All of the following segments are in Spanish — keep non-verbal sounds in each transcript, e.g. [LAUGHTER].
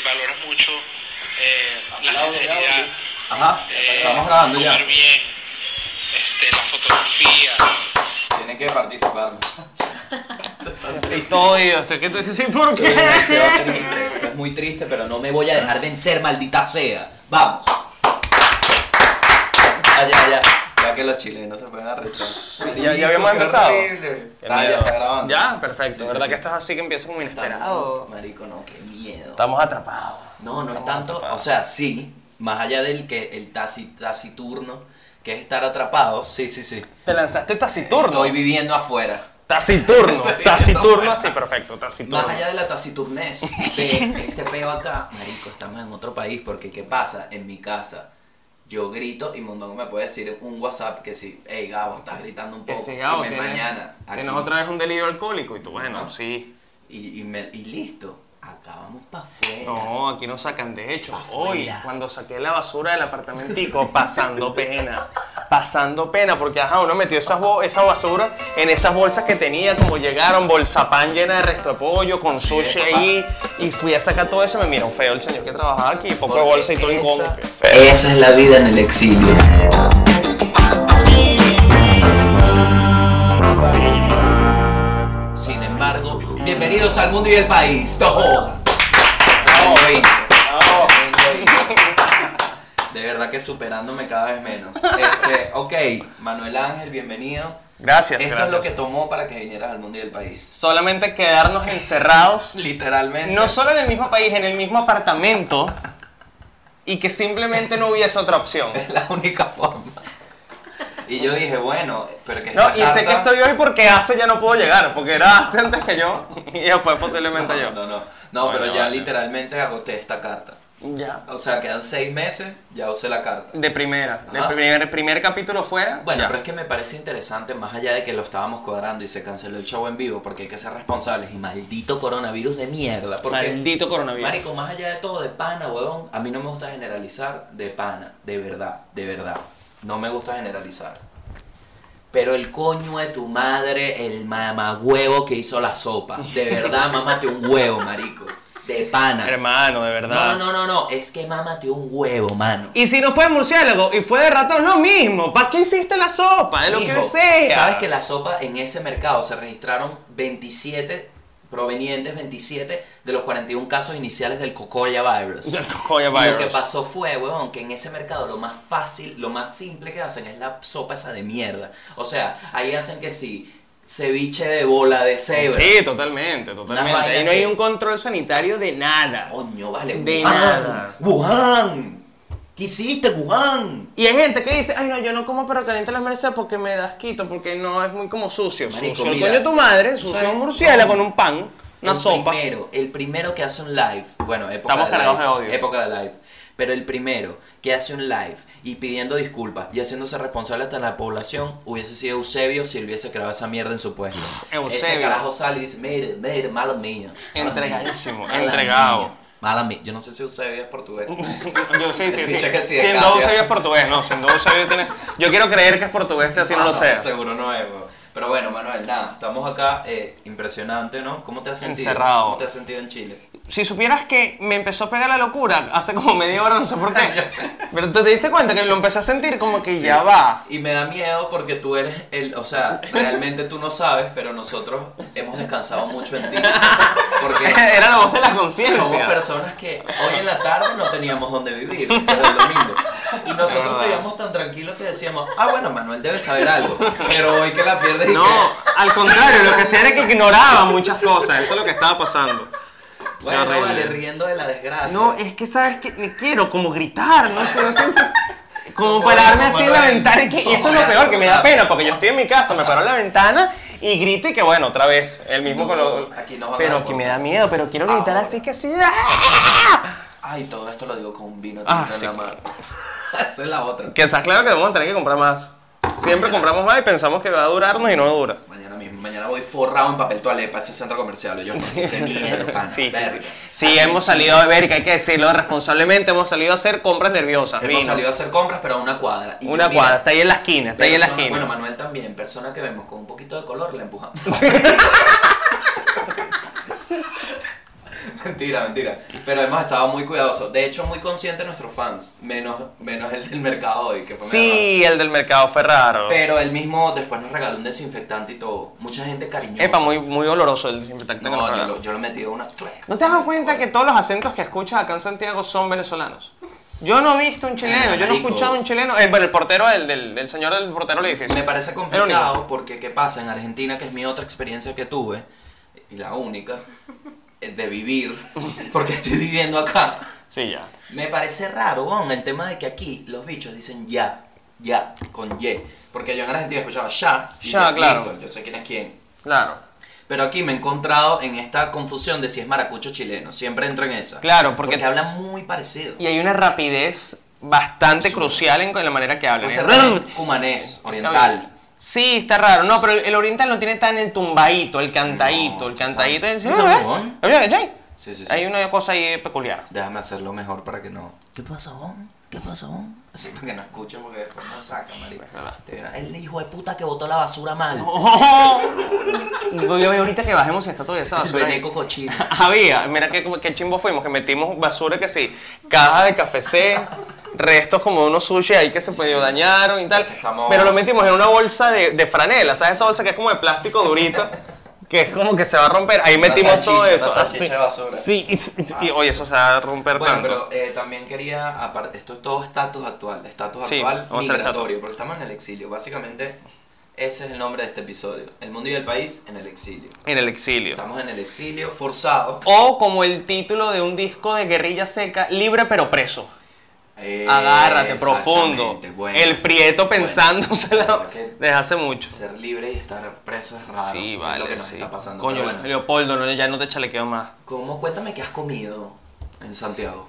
y valoras mucho eh, la sinceridad, Ajá, eh, estamos grabando ya. comer bien, este, la fotografía. Tienen que participar. Y todo y usted que sí, ¿por qué? demasiado triste, esto es muy triste, pero no me voy a dejar vencer, maldita sea. Vamos. Ah, ya, ya. Que los chilenos se pueden arrechar. Ya- ya habíamos empezado. Está, ya está grabando. Ya, perfecto. Sí, sí, ¿Verdad sí. que estás así que empieza muy inesperado? Marico, no, qué miedo. Estamos atrapados. No, no es tanto, atrapados. o sea, sí, más allá del que el taci- taciturno, que es estar atrapado, sí, sí, sí. Te lanzaste taciturno. Estoy viviendo afuera. Taciturno. [LAUGHS] Taciturno, sí, perfecto. Taciturno. Más allá de la taciturnez [LAUGHS] de este peo acá, marico, estamos en otro país, porque ¿qué pasa? En mi casa, yo grito y Mondongo me puede decir un WhatsApp que sí, hey Gabo, estás gritando un Que poco, sí, Gabo, y me- tienes- mañana, aquí, Tienes otra vez un delirio alcohólico y tú, bueno, sí. y, y, me- y listo, acá vamos para afuera. No, aquí no sacan. De hecho, Afuera. hoy, cuando saqué la basura del apartamentico, pasando pena. Pasando pena, porque ajá, uno metió esa, esa basura en esas bolsas que tenía, como llegaron, bolsa pan llena de resto de pollo, con sushi ahí, y fui a sacar todo eso me miró feo el señor que trabajaba aquí, poco Porque bolsa y todo incómodo. Esa es la vida en el exilio. Bienvenidos al mundo y el país. ¡Todo! De verdad que superándome cada vez menos. Este, ok, Manuel Ángel, bienvenido. Gracias, Esto gracias. es lo que tomó para que vinieras al mundo y el país. Solamente quedarnos encerrados [LAUGHS] Literalmente. No solo en el mismo país, en el mismo apartamento. Y que simplemente no hubiese otra opción. [LAUGHS] Es la única forma. Y yo dije, bueno, pero que No, y sé que estoy hoy porque hace ya no puedo llegar, porque era hace antes que yo [LAUGHS] y después posiblemente [LAUGHS] yo. No, no, no. No, Bueno, pero ya vale. literalmente agoté esta carta. Ya. O sea, quedan seis meses, ya usé la carta. De primera, Ajá. primer, primer capítulo fuera. Bueno, ya. pero es que me parece interesante, más allá de que lo estábamos cuadrando y se canceló el show en vivo, porque hay que ser responsables y maldito coronavirus de mierda. Porque, Maldito coronavirus. Marico, más allá de todo, de pana, huevón, a mí no me gusta generalizar de pana, de verdad, de verdad. No me gusta generalizar. Pero el coño de tu madre, el mamagüevo que hizo la sopa. De verdad, [LAUGHS] mámate un huevo, marico. De pana. Hermano, de verdad. No, no, no, no. Es que mámate un huevo, mano. Y si no fue de murciélago y fue de ratón, no mismo. ¿Para qué hiciste la sopa? De lo que sea. ¿Sabes que la sopa en ese mercado se registraron 27 provenientes, 27 de los 41 casos iniciales del Cocoya virus? Del Cocoya Y Lo virus. que pasó fue, weón, que en ese mercado lo más fácil, lo más simple que hacen es la sopa esa de mierda. O sea, ahí hacen que sí, ceviche de bola de cebra. Sí, totalmente, totalmente. Ahí no hay que- un control sanitario de nada. Coño, vale. De Wuhan, nada. Wuhan. ¿Qué hiciste, Wuhan? Y hay gente que dice, ay no, yo no como perro caliente las mercedes porque me das quito, porque no es muy como sucio. Marico, sucio el coño de tu madre, sucio un murciélago con un pan, una el sopa. Primero, el primero que hace un live, bueno, época Estamos de cargados live, de odio. época de live, pero el primero que hace un live y pidiendo disculpas y haciéndose responsable hasta la población hubiese sido Eusebio si él hubiese creado esa mierda en su puesto. Ese Eusebio. carajo sale y dice, mire, mire, mala mía. mala Entregadísimo, mía, entregado. mía, Mala mía. Yo no sé si Eusebio es portugués. [LAUGHS] Yo sí, sí, sí. Que sí. Eusebio es portugués, no, siendo Eusebio tiene... Yo quiero creer que es portugués, si así no lo sea. Seguro no es, weón. Pero bueno, Manuel, nada, estamos acá, eh, impresionante, ¿no? ¿Cómo te has sentido? Encerrado. ¿Cómo te has sentido en Chile? Si supieras que me empezó a pegar la locura hace como media hora, no sé por qué. [LAUGHS] Pero te diste cuenta que lo empecé a sentir como que ya va. Y me da miedo porque tú eres el, o sea, realmente tú no sabes, pero nosotros hemos descansado mucho en ti. Porque [LAUGHS] Era la voz de la somos conciencia. personas que hoy en la tarde no teníamos dónde vivir, pero el domingo. Y nosotros verdad. vivíamos tan tranquilos que decíamos, ah, bueno, Manuel debe saber algo. Pero hoy que la pierdes y No, al contrario, lo que sea era que ignoraba muchas cosas, eso es lo que estaba pasando. Bueno, horrible. vale, riendo de la desgracia. No, es que sabes que me quiero como gritar, ¿no? Pero siempre- [LAUGHS] como No pararme así en la ventana y, que, y eso es lo No, peor, que me da no. pena, porque yo estoy en mi casa, me paro en la ventana y grito y que bueno, otra vez, el mismo No, con aquí a Pero que me da miedo, pero quiero gritar así que así. ¡ah! Ay, todo esto lo digo con un vino Ah, tinto en sí. la mano. [LAUGHS] Esa es la otra. Que está claro que vamos a tener que comprar más. Siempre compramos más y pensamos que va a durarnos y no dura. Mañana voy forrado en papel toalé para ese centro comercial. Yo, qué mierda, [LAUGHS] pana, Sí, sí, sí. hemos salido a ver, que hay que decirlo responsablemente, hemos salido a hacer compras nerviosas. Hemos vino. salido a hacer compras, pero a una cuadra. Y Una cuadra, está ahí en la esquina, está ahí en la esquina. Bueno, Manuel también, persona que vemos con un poquito de color, la empujamos. [LAUGHS] [LAUGHS] [LAUGHS] Mentira, mentira. Pero hemos estado muy cuidadosos. De hecho, muy conscientes nuestros fans. Menos, menos el del mercado hoy, que fue. Sí, el del mercado fue raro. Pero él mismo después nos regaló un desinfectante y todo. Mucha gente cariñosa. Epa, muy, muy oloroso el desinfectante. que nos No, yo lo, yo lo metí en una... ¿No te has dado cuenta que todos los acentos que escuchas acá en Santiago son venezolanos? Yo no he visto un chileno, yo no he escuchado un chileno. Eh, bueno, el portero, el del, del señor del portero del edificio. Me parece El complicado porque, ¿qué pasa? En Argentina, que es mi otra experiencia que tuve, y la única, de vivir, [LAUGHS] porque estoy viviendo acá, Sí, ya. me parece raro, weón, el tema de que aquí los bichos dicen ya, ya, con Y. Porque yo en Argentina escuchaba ya, y Ya, claro. listo, yo sé quién es quién. Claro. Pero aquí me he encontrado en esta confusión de si es maracucho chileno. Siempre entro en esa. Claro, porque- Porque hablan muy parecido. Y hay una rapidez bastante crucial en la manera que hablan. Puede ser cumanés, oriental. Sí, está raro. No, pero el, oriental no tiene tan el tumbadito, el cantadito. No, el cantadito. es-. Sí, sí, sí. Hay una cosa ahí peculiar. Déjame hacerlo mejor para que no. ¿Qué pasa, Bon? ¿Qué Bon? Así para que no escuchen porque después no saca, marico. Es verdad. Te verán, El hijo de puta que botó la basura mal. [LAUGHS] Voy a ver ahorita que bajemos si está todavía esa basura veneco cochino. [LAUGHS] Había, mira qué, qué chimbo fuimos, que metimos basura que sí, caja de café C, restos como unos sushi ahí que se medio dañaron y tal. Estamos- Pero lo metimos en una bolsa de, de franela, ¿sabes? Esa bolsa que es como de plástico durito, [LAUGHS] que es como que se va a romper. Ahí metimos todo eso. así. de basura. Sí, y, y- y, oye, eso se va a romper Bueno, tanto. pero eh, también quería, aparte, esto es todo estatus actual, estatus Sí, actual migratorio, porque estamos en el exilio. Básicamente, ese es el nombre de este episodio. El mundo y el país en el exilio. En el exilio. Estamos en el exilio forzado. O como el título de un disco de guerrilla seca, libre pero preso. Eh, Agárrate, profundo. bueno. el prieto Bueno, pensándosela la verdad que [LAUGHS] desde hace mucho. Ser libre y estar preso es raro. Sí, es vale, lo que nos sí. está pasando. Coño, bueno, Leopoldo, no, ya no te chalequeo más. ¿cómo? Cuéntame qué has comido en Santiago.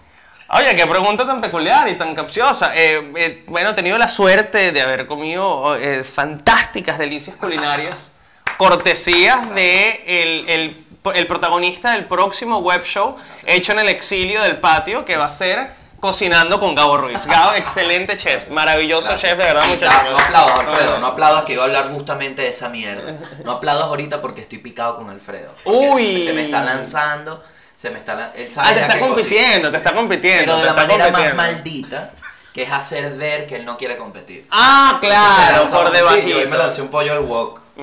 Oye, qué pregunta tan peculiar y tan capciosa. Eh, eh, bueno, he tenido la suerte de haber comido eh, fantásticas delicias culinarias, [LAUGHS] cortesías de el, el- el protagonista del próximo web show hecho en el exilio del patio, que va a ser Cocinando con Gabo Ruiz. Gabo, [LAUGHS] excelente chef, maravilloso Gracias. chef, de verdad, Ya, muchas No aplaudas, Alfredo, no aplaudas que iba a hablar justamente de esa mierda. No aplaudas ahorita porque estoy picado con Alfredo. Uy. Se, se me está lanzando, se me está lan- Él sabe Ah, te está cocina, compitiendo, te está compitiendo. Pero de la manera más maldita, que es hacer ver que él no quiere competir. Ah, claro, por debajo. Sí, hoy me lancé un pollo al wok. [LAUGHS]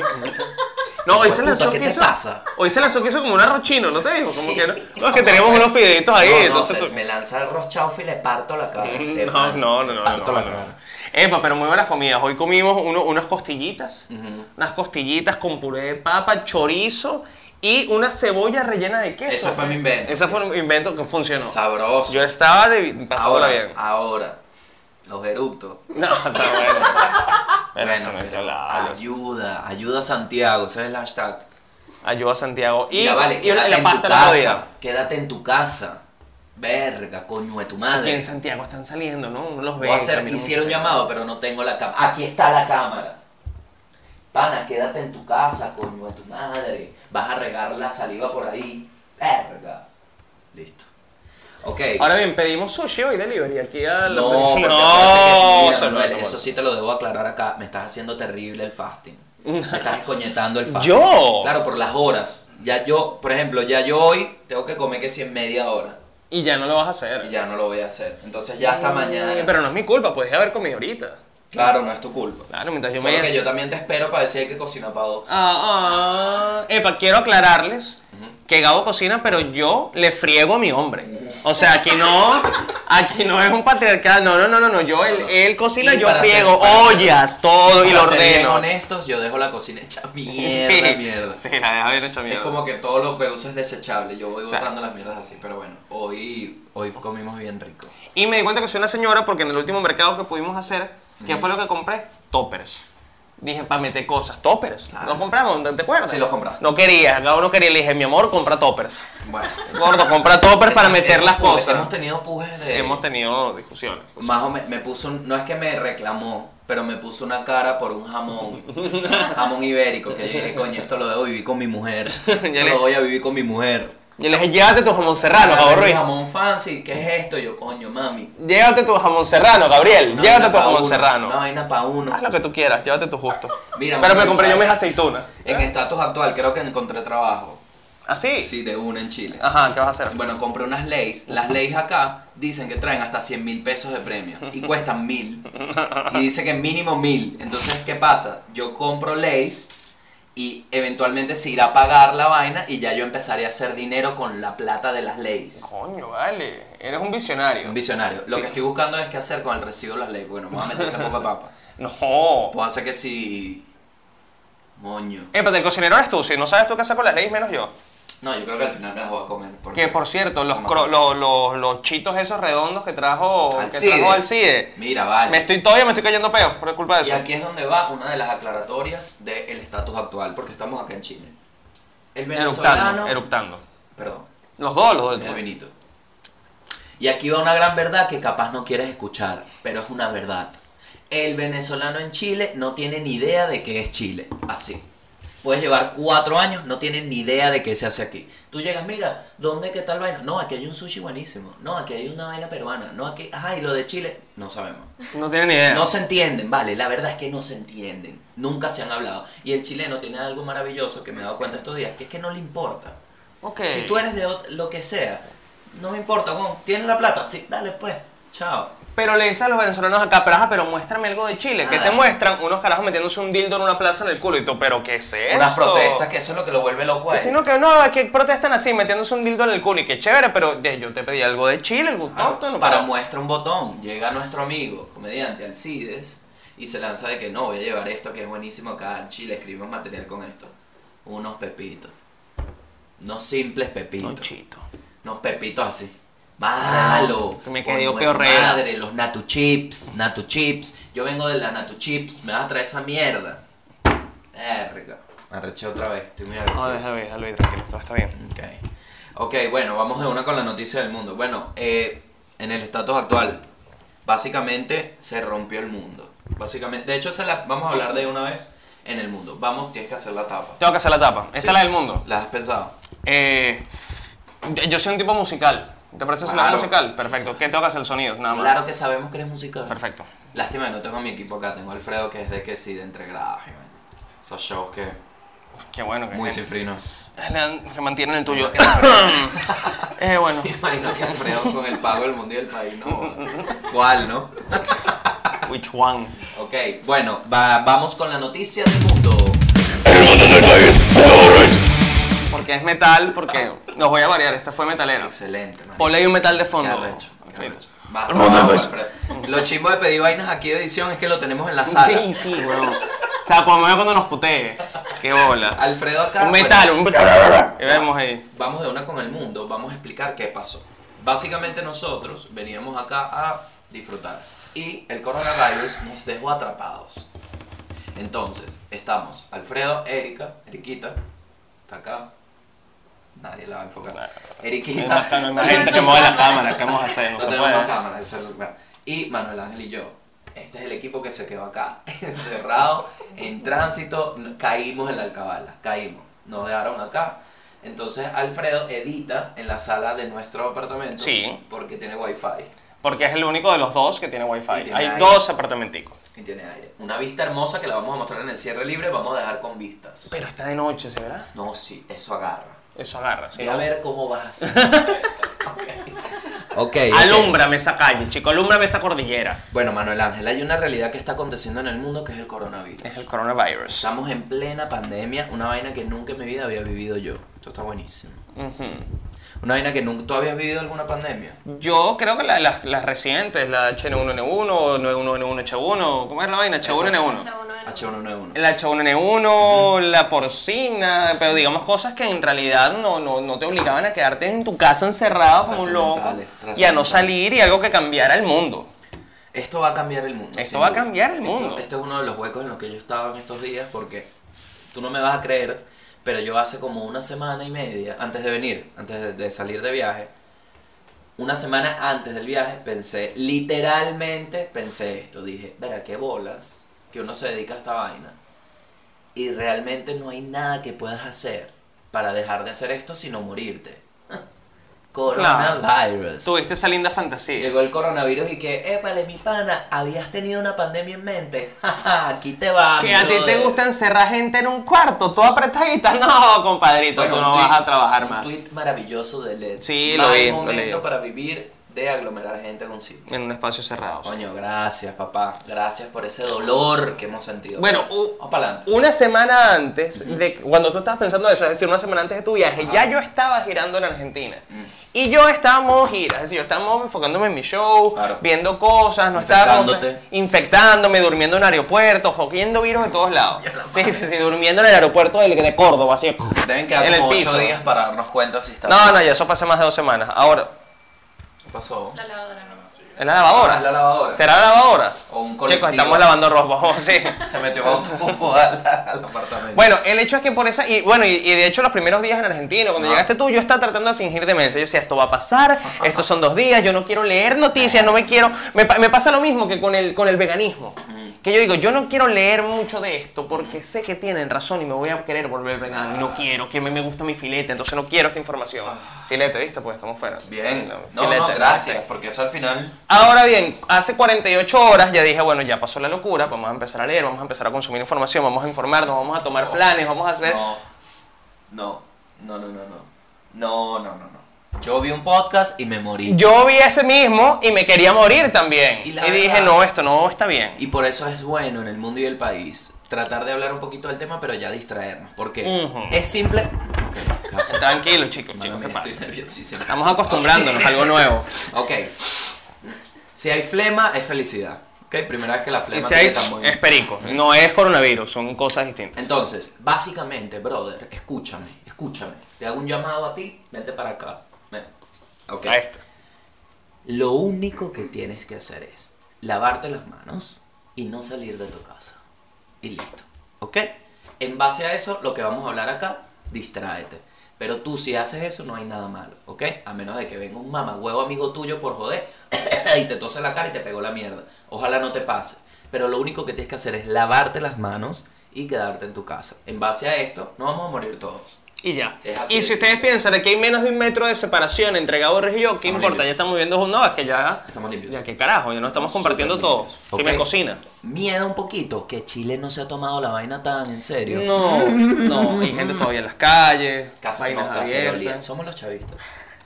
No, hoy se lanzó puta, ¿qué te pasa? Hoy se lanzó que hizo como un arroz chino, ¿no te dijo? Como Sí. que no, [LAUGHS] no, es que teníamos unos fideitos ahí, No, no, entonces se- tú- me lanza el rochaufa y le parto la cara. Le No, no, no, no, parto la cara. Epa, pero muy buenas comidas. Hoy comimos uno- unas costillitas, unas costillitas con puré de papa, chorizo y una cebolla rellena de queso. Ese fue mi invento. Ese fue un invento que funcionó. Sabroso. Yo estaba de pasándola ahora, bien. ahora, los eructos. [LAUGHS] No, está bueno. Pero eso Bueno, no hablarlo. ayuda, ayuda a Santiago, ese es el hashtag. Ayuda a Santiago. Y, Mira, vale, y la, quédate la en pasta tu casa, día. quédate en tu casa. Verga, coño de tu Aquí madre. en Santiago están saliendo, ¿no? Uno los ve. Voy a hacer, caminan hicieron un llamado, pero no tengo la cámara. Aquí está la cámara. Pana, quédate en tu casa, coño de tu madre. Vas a regar la saliva por ahí. Verga. Listo. Ok. Ahora bien, pedimos sushi hoy delivery aquí a la no, no, porque que- mira, se Manuel, eso sí te lo debo aclarar acá. Me estás haciendo terrible el fasting. Me estás [LAUGHS] escoñetando el fasting. ¿Yo? Claro, por las horas. Ya yo, por ejemplo, ya yo hoy tengo que comer que si en media hora. Y ya no lo vas a hacer. Y ya no lo voy a hacer. Entonces ya hasta mañana. Pero no es mi culpa, puedes haber comido ahorita. Claro, no es tu culpa. Claro, mientras yo Solo me. que yo también te espero para decir que cocina para dos. Ah, ah. Epa, quiero aclararles que Gabo cocina, pero yo le friego a mi hombre. O sea, aquí no, aquí no es un patriarcado. No, no, no, no, no. Yo, él, él cocina, Y yo friego ser- ollas, todo y lo ser bien ordeno. honestos, yo dejo la cocina hecha [LAUGHS] mierda, sí, mierda. Sí, la deja bien hecha mierda. Es como que todo lo que uso es desechable. Yo voy O sea- botando las mierdas así, pero bueno, hoy, hoy comimos bien rico. Y me di cuenta que soy una señora porque en el último mercado que pudimos hacer, ¿qué fue lo que compré? Toppers. Dije, para meter cosas, toppers. Claro. ¿Los compramos? ¿Te acuerdas? Sí, los compraste. No quería, Gabo no quería. Le dije, mi amor, compra toppers. Bueno. Gordo, compra toppers para meter las pujes, cosas. Hemos tenido pujes de... Hemos tenido discusiones. Más o menos, me puso, un- no es que me reclamó, pero me puso una cara por un jamón, [LAUGHS] jamón ibérico, que yo dije, coño, esto lo debo vivir con mi mujer, [LAUGHS] Ya lo voy a vivir con mi mujer. Yo le dije, llévate tu jamón serrano, mi Ruiz. Jamón fancy, ¿qué es esto? Yo, coño, mami. Llévate tu jamón serrano, Gabriel. Una llévate tu pa' jamón uno, serrano. Una vaina para uno. Haz lo que tú quieras, llévate tu justo. Mira, Pero me compré yo mis aceitunas. En estatus actual, creo que encontré trabajo. ¿Ah, sí? Sí, de una en Chile. Ajá, ¿qué vas a hacer? Bueno, compré unas leyes. Las leyes acá dicen que traen hasta 100 mil pesos de premio y cuestan mil. Y dice que mínimo mil. Entonces, ¿qué pasa? Yo compro leyes y eventualmente se irá a pagar la vaina y ya yo empezaré a hacer dinero con la plata de las leyes. Coño, vale. Eres un visionario. Un visionario. Lo que estoy buscando es qué hacer con el residuo de las leyes. Bueno, me voy a meter de papa. [LAUGHS] No. Puedo hacer que si. Moño. Épate, el cocinero eres tú. Si no sabes tú qué hacer con las leyes, menos yo. No, yo creo que al final me las voy a comer. porque- Que por cierto, los, cro- los, los, los chitos esos redondos que trajo que Alcide. trajo Alcide. Mira, vale. Me estoy, todavía me estoy cayendo peos por culpa de Y eso. aquí es donde va una de las aclaratorias del estatus actual, porque estamos acá en Chile. El venezolano. Eruptando, eruptando. Perdón, Los dos, los dos. el vinito. Y aquí va una gran verdad que capaz no quieres escuchar, pero es una verdad. El venezolano en Chile no tiene ni idea de qué es Chile. Así. Puedes llevar cuatro años, no tienes ni idea de qué se hace aquí. Tú llegas, mira, ¿dónde qué tal vaina? No, aquí hay un sushi buenísimo. No, aquí hay una vaina peruana. No, aquí, ajá, y lo de Chile, no sabemos. No tienen ni idea. No se entienden, vale, la verdad es que no se entienden. Nunca se han hablado. Y el chileno tiene algo maravilloso que me he dado cuenta estos días, que es que no le importa. Ok. Si tú eres de lo que sea, no me importa, Juan, ¿tienes la plata? Sí, dale pues, chao. Pero le dicen a los venezolanos acá, pero, ajá, pero muéstrame algo de Chile. ¿Qué Nada. te muestran? Unos carajos metiéndose un dildo en una plaza en el culo y tú, pero ¿qué es eso? Unas protestas, que eso es lo que lo vuelve loco a él. Sino que no, es que protestan así, metiéndose un dildo en el culo y qué chévere, pero de- yo te pedí algo de Chile, algo Claro, autóctono. para muestra un botón, llega nuestro amigo, comediante Alcides, y se lanza de que no, voy a llevar esto que es buenísimo acá en Chile, escribimos material con esto. Unos pepitos. No simples pepitos. Unos pepitos así. Malo. Me nuestra peorrea. Madre, los Natu Chips, Natu Chips. Yo vengo de la Natu Chips, me vas a traer esa mierda. Verga. Me arreché otra vez, estoy muy No, agresivo. déjalo ir, déjalo ir, tranquilo, todo está bien. Ok. Ok, bueno, vamos de una con la noticia del mundo. Bueno, eh, en el estatus actual, básicamente se rompió el mundo. Básicamente, de hecho, se la, vamos a hablar de una vez en el mundo. Vamos, tienes que hacer la tapa. Tengo que hacer la tapa. Esta Sí. es la del mundo. ¿La has pensado? Eh, yo soy un tipo musical. ¿Te parece si la Claro. musical? Perfecto. ¿Qué hacer? El sonido, nada más. Claro que sabemos que eres musical. Perfecto. Lástima que no tengo a mi equipo acá. Tengo a Alfredo que es de que sí, de entregraje. man. Esos shows que Qué bueno que, muy cifrinos. que mantienen el tuyo. Eh, [COUGHS] bueno. Imagino que Alfredo con el pago del mundo y del país, ¿no? [LAUGHS] ¿Cuál, no? Which one? Ok, bueno, va- vamos con la noticia del mundo. Porque es metal, porque los voy a variar. Esta fue metalera. Excelente. Ponle ahí un metal de Qué fondo. arrecho, qué arrecho. Basta, vamos, Alfredo. Lo chimbo de pedir vainas aquí de edición es que lo tenemos en la sala. Sí, sí, weón. O sea, por lo menos cuando nos putee. Qué bola. Alfredo acá. Un metal, bueno, un. Y vemos ahí. vamos de una con el mundo, vamos a explicar qué pasó. Básicamente nosotros veníamos acá a disfrutar y el coronavirus nos dejó atrapados. Entonces, estamos Alfredo, Erika, Eriquita, está acá. Nadie la va a enfocar. Eriquita. No hay más gente que mueve la cámara. ¿Qué vamos a hacer? No se tenemos puede. más cámaras, eso es lo claro. Y Manuel Ángel y yo. Este es el equipo que se quedó acá, [LAUGHS] encerrado, en tránsito. Caímos en la alcabala, caímos. Nos dejaron acá. Entonces Alfredo edita en la sala de nuestro apartamento. Sí. Porque tiene wifi Porque es el único de los dos que tiene wifi. Tiene Hay aire. dos apartamenticos. y tiene aire. Una vista hermosa que la vamos a mostrar en el cierre libre. Vamos a dejar con vistas. Pero está de noche, ¿se verá? No, sí, eso agarra. Eso agarra. ¿sí? Voy a ver cómo vas [LAUGHS] a hacer. ok. ok. Alúmbrame esa calle, chico. Alúmbrame esa cordillera. Bueno, Manuel Ángel, hay una realidad que está aconteciendo en el mundo que es el coronavirus. Es el coronavirus. Estamos en plena pandemia, una vaina que nunca en mi vida había vivido yo. Esto está buenísimo. Una vaina que nunca... ¿Tú habías vivido alguna pandemia? Yo creo que la- las, las recientes, la H1N1, 91N1H1, ¿cómo es la vaina? H1N1. H1N1. El H1N1, la porcina, pero digamos cosas que en realidad no, no, no te obligaban a quedarte en tu casa encerrado como un loco Trascendentales, y a no trascendentales. salir y algo que cambiara el mundo. Esto va a cambiar el mundo. Esto sin va a duda. cambiar el Esto- mundo. Esto, es uno de los huecos en los que yo estaba en estos días porque tú no me vas a creer, pero yo hace como una semana y media, antes de venir, antes de, salir de viaje, una semana antes del viaje pensé, literalmente pensé esto, dije, verá, qué bolas que uno se dedica a esta vaina y realmente no hay nada que puedas hacer para dejar de hacer esto sino morirte. Coronavirus. Tuviste esa linda fantasía. Llegó el coronavirus y que, épale, mi pana, habías tenido una pandemia en mente. [LAUGHS] Aquí te va. Que a ti te gusta encerrar gente en un cuarto, toda apretadita. No, compadrito, Bueno, tú un no vas a trabajar un más. tuit maravilloso de LED. Sí, lo vi, lo momento para vivir de aglomerar gente en un sitio. En un espacio cerrado. Coño, gracias, papá. Gracias por ese dolor que hemos sentido. Bueno, vamos para adelante. Una semana antes de cuando tú estabas pensando eso, es decir, una semana antes de tu viaje, ya yo estaba girando en Argentina. Mm. Y yo estaba en modo gira, es decir, yo estaba enfocándome en mi show, Claro. viendo cosas, no estaba infectándome, durmiendo en aeropuertos, cogiendo virus de todos lados. Sí, sí, sí, durmiendo en el aeropuerto de, de Córdoba, así. Deben quedar en el como piso. ocho días para darnos cuenta si está No, bien. no, ya eso fue hace más de dos semanas. Ahora, ¿Qué pasó? La lavadora. ¿en la lavadora? La lavadora. ¿Será la lavadora? O un Chicos, colectivo. estamos lavando ropa, sí. [LAUGHS] Se metió con un tubo al, al apartamento. Bueno, el hecho es que por esa. Y bueno, y, y de hecho, los primeros días en Argentina, cuando Ah. llegaste tú, yo estaba tratando de fingir demencia. Yo decía, esto va a pasar, estos son dos días, yo no quiero leer noticias, no me quiero. Me, pa- me pasa lo mismo que con el, con el veganismo. Que yo digo, yo no quiero leer mucho de esto porque sé que tienen razón y me voy a querer volver vegano. Y no quiero, que mí me gusta mi filete, entonces no quiero esta información. Filete, ¿viste? Pues estamos fuera. Bien. No, filete, no, gracias, porque eso al final. Ahora bien, hace 48 horas ya dije, bueno, ya pasó la locura, vamos a empezar a leer, vamos a empezar a consumir información, vamos a informarnos, vamos a tomar planes, vamos a hacer... No, no, no, no, no, no. No, no, no, no. Yo vi un podcast y me morí. Yo vi ese mismo y me quería morir también. Y Y, la dije, verdad- no, esto no está bien. Y por eso es bueno en el mundo y el país tratar de hablar un poquito del tema, pero ya distraernos. Porque Ujú. es simple. Ok, casas. Tranquilo, chicos. Estamos acostumbrándonos a algo [LAUGHS] nuevo. Ok. Si hay flema, es felicidad. Ok, primera vez que la flema si hay, tan es perico, no es coronavirus, son cosas distintas. Entonces, básicamente, brother, escúchame, escúchame. Te hago un llamado a ti, vente para acá. Ven. Ok. Ahí está. Lo único que tienes que hacer es lavarte las manos y no salir de tu casa. Y listo. ¿Ok? En base a eso, lo que vamos a hablar acá, distráete. Pero tú si haces eso no hay nada malo, ¿ok? A menos de que venga un mamagüevo amigo tuyo por joder [COUGHS] y te tose la cara y te pegó la mierda. Ojalá no te pase. Pero lo único que tienes que hacer es lavarte las manos y quedarte en tu casa. En base a esto, no vamos a morir todos. Y ya. Y si ustedes piensan que hay menos de un metro de separación entre Gabo y yo, ¿qué Estamos importa? limpios. Ya estamos viviendo juntos. No, es que ya. Estamos limpios. Ya, qué carajo, ya no estamos compartiendo todos. limpios. Si me cocina. Miedo un poquito que Chile no se ha tomado la vaina tan en serio. No, no, hay gente todavía en las calles, Casi no, cacerolía. Somos los chavistas.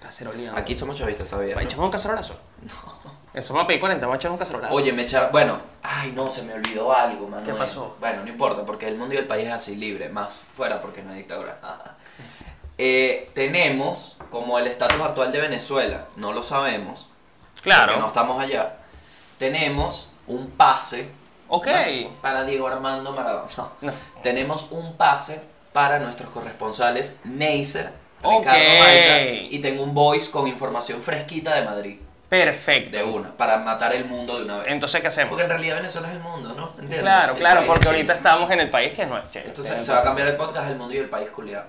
Cacerolía. Aquí somos chavistas, ¿sabías? no? ¿Echamos un cacerolazo? No. Eso me a pedir 40, vamos a echar un cacerolazo. Oye, me echaron. Bueno, ay, no, se me olvidó algo, Manuel. ¿Qué pasó? Bueno, no importa, porque el mundo y el país es así, libre, más fuera porque no hay dictadura. [LAUGHS] Eh, tenemos, como el estatus actual de Venezuela, no lo sabemos, claro. porque no estamos allá, tenemos un pase. Ok. Para Diego Armando Maradona. No. Tenemos un pase para nuestros corresponsales Neisser, Ok. Ricardo Maita, y tengo un voice con información fresquita de Madrid. Perfecto. De una, para matar el mundo de una vez. Entonces, ¿qué hacemos? Porque en realidad Venezuela es el mundo, ¿no? ¿Entiendes? Claro, Sí, claro, porque ahorita estamos en el país que no es chévere. Entonces se va a cambiar el podcast El mundo y el país culiado.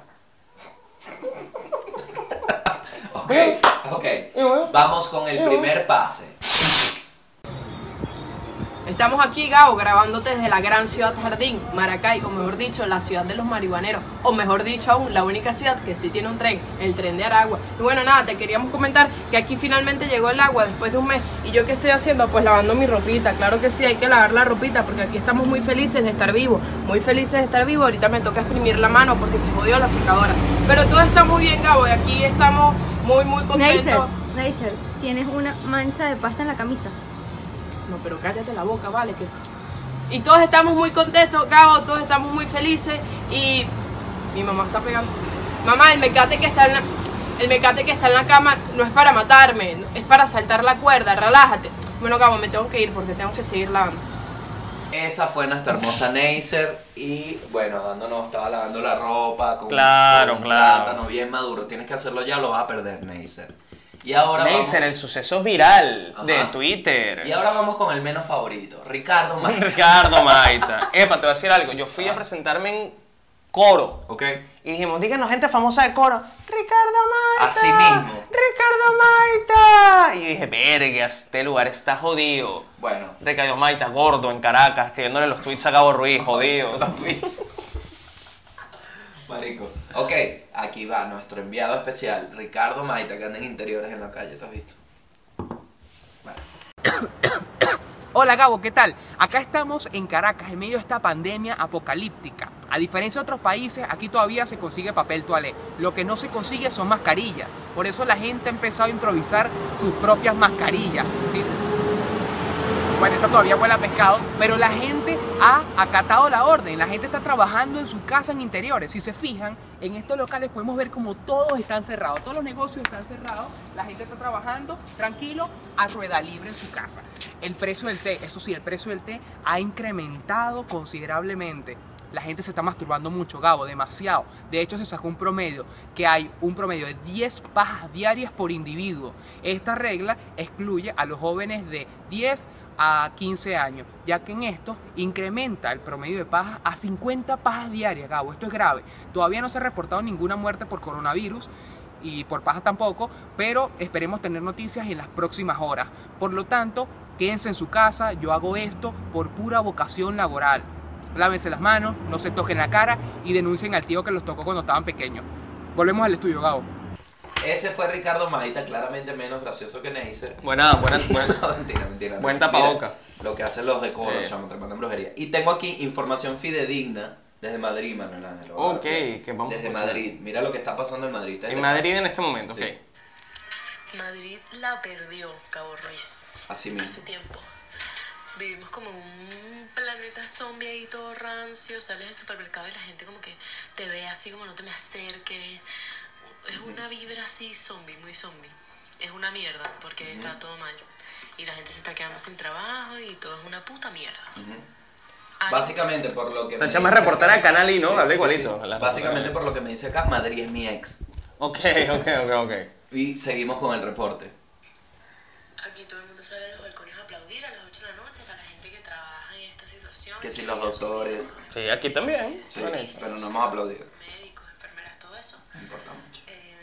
Ok, ok. Vamos con el primer pase. Estamos aquí, Gabo, grabándote desde la gran ciudad Jardín, Maracay, o mejor dicho, la ciudad de los marihuaneros, o mejor dicho aún, la única ciudad que sí tiene un tren, el tren de Aragua. Y bueno, nada, te queríamos comentar que aquí finalmente llegó el agua después de un mes. ¿Y yo qué estoy haciendo? Pues lavando mi ropita. Claro que sí, hay que lavar la ropita, porque aquí estamos muy felices de estar vivos, muy felices de estar vivos. Ahorita me toca exprimir la mano porque se jodió la secadora. Pero todo está muy bien, Gabo, y aquí estamos muy, muy Neisser, contentos. Neisser, tienes una mancha de pasta en la camisa. Pero cállate la boca, vale. Que... Y todos estamos muy contentos, Gabo, todos estamos muy felices. Y mi mamá está pegando. Mamá, el mecate que está en la, el mecate que está en la cama no es para matarme, es para saltar la cuerda, relájate. Bueno, Gabo, me tengo que ir porque tengo que seguir lavando. Esa fue nuestra hermosa Neisser y bueno, dándonos, estaba lavando la ropa con, Claro, con un claro. plátano bien maduro. Tienes que hacerlo ya, lo vas a perder, Neisser. Y ahora el vamos, suceso viral de. Twitter. y ahora vamos con el menos favorito, Ricardo [LAUGHS] Maita. Ricardo Maita. Epa, te voy a decir algo. Yo fui a presentarme en coro. ¿Ok? Y dijimos, díganos gente famosa de coro. Ricardo Maita. Así mismo. Ricardo Maita. Y yo dije, verga, este lugar está jodido. Bueno, Ricardo Maita, gordo en Caracas, escribiéndole los tweets a Gabo Ruiz, jodido. [LAUGHS] los tweets. Marico. Ok, aquí va nuestro enviado especial, Ricardo Maita, que anda en interiores en la calle, ¿te has visto? Hola Gabo, ¿qué tal? Acá estamos en Caracas en medio de esta pandemia apocalíptica. A diferencia de otros países, aquí todavía se consigue papel toalé. Lo que no se consigue son mascarillas. Por eso la gente ha empezado a improvisar sus propias mascarillas. ¿sí? Bueno, esta todavía huele a pescado, pero la gente ha acatado la orden. La gente está trabajando en su casa en interiores. Si se fijan, en estos locales podemos ver como todos están cerrados. Todos los negocios están cerrados. La gente está trabajando tranquilo a rueda libre en su casa. El precio del té, eso sí, el precio del té ha incrementado considerablemente. La gente se está masturbando mucho, Gabo, demasiado. De hecho, se sacó un promedio, que hay un promedio de 10 pajas diarias por individuo. Esta regla excluye a los jóvenes de 10 a 15 años, ya que en esto incrementa el promedio de pajas a 50 pajas diarias, Gabo. Esto es grave. Todavía no se ha reportado ninguna muerte por coronavirus y por paja tampoco, pero esperemos tener noticias en las próximas horas. Por lo tanto, quédense en su casa, yo hago esto por pura vocación laboral. Lávense las manos, no se toquen la cara y denuncien al tío que los tocó cuando estaban pequeños. Volvemos al estudio, Gabo. Ese fue Ricardo Maita, claramente menos gracioso que Neisser. Buena, buena, [LAUGHS] buena. No, mentira, mentira. Buen tapaboca. Lo que hacen los de coro, Eh. chamo, te mandan brujería. Y tengo aquí información fidedigna desde Madrid, Manuel Ángel. Ok, que vamos a Desde. Madrid. Mira lo que está pasando en Madrid. En Madrid en este momento, Sí. ok. Madrid la perdió, Cabo Ruiz. Así mismo. Hace tiempo. Vivimos como un planeta zombie ahí todo rancio. Sales del supermercado y la gente como que te ve así como no te me acerques. Es una vibra así zombie, muy zombie. Es una mierda porque está todo mal. Y la gente se está quedando sin trabajo y todo es una puta mierda. Ánimo. Básicamente por lo que me chama es dice reportera acá- de Canal I, ¿no? Habla igualito. La Básicamente reportera. por lo que me dice acá, Madrid es mi ex. Ok, ok, ok, ok. Y seguimos con el reporte. Aquí todo el mundo sale a los balcones a aplaudir a las 8 de la noche para la gente que trabaja en esta situación. Que si los doctores. Sí, aquí también. Sí, pero no hemos aplaudido. Médicos, enfermeras, todo eso. No importa mucho. Eh,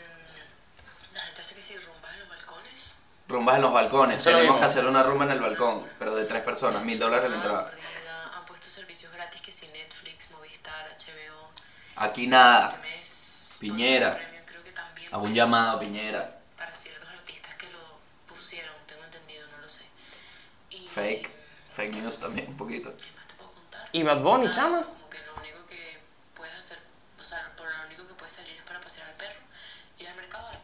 la gente hace que si rumbas en los balcones. Rumbas en los balcones. Tenemos que vimos. hacer una rumba en el balcón, pero de tres personas, mil dólares la entrada. Aburrida, han puesto servicios gratis que si Netflix, Movistar, HBO. Aquí nada. Este mes. Piñera. Premium creo que también Hago un llamado a Piñera. Para ciertos artistas que lo pusieron, tengo entendido, no lo sé. Y, Fake. Fake news también, un poquito. ¿Qué más te puedo contar? ¿Y Bad Bunny, chama? eso, Como que lo único que puedes hacer, o sea, por lo único que puedes salir es para pasear al perro, ir al mercado, al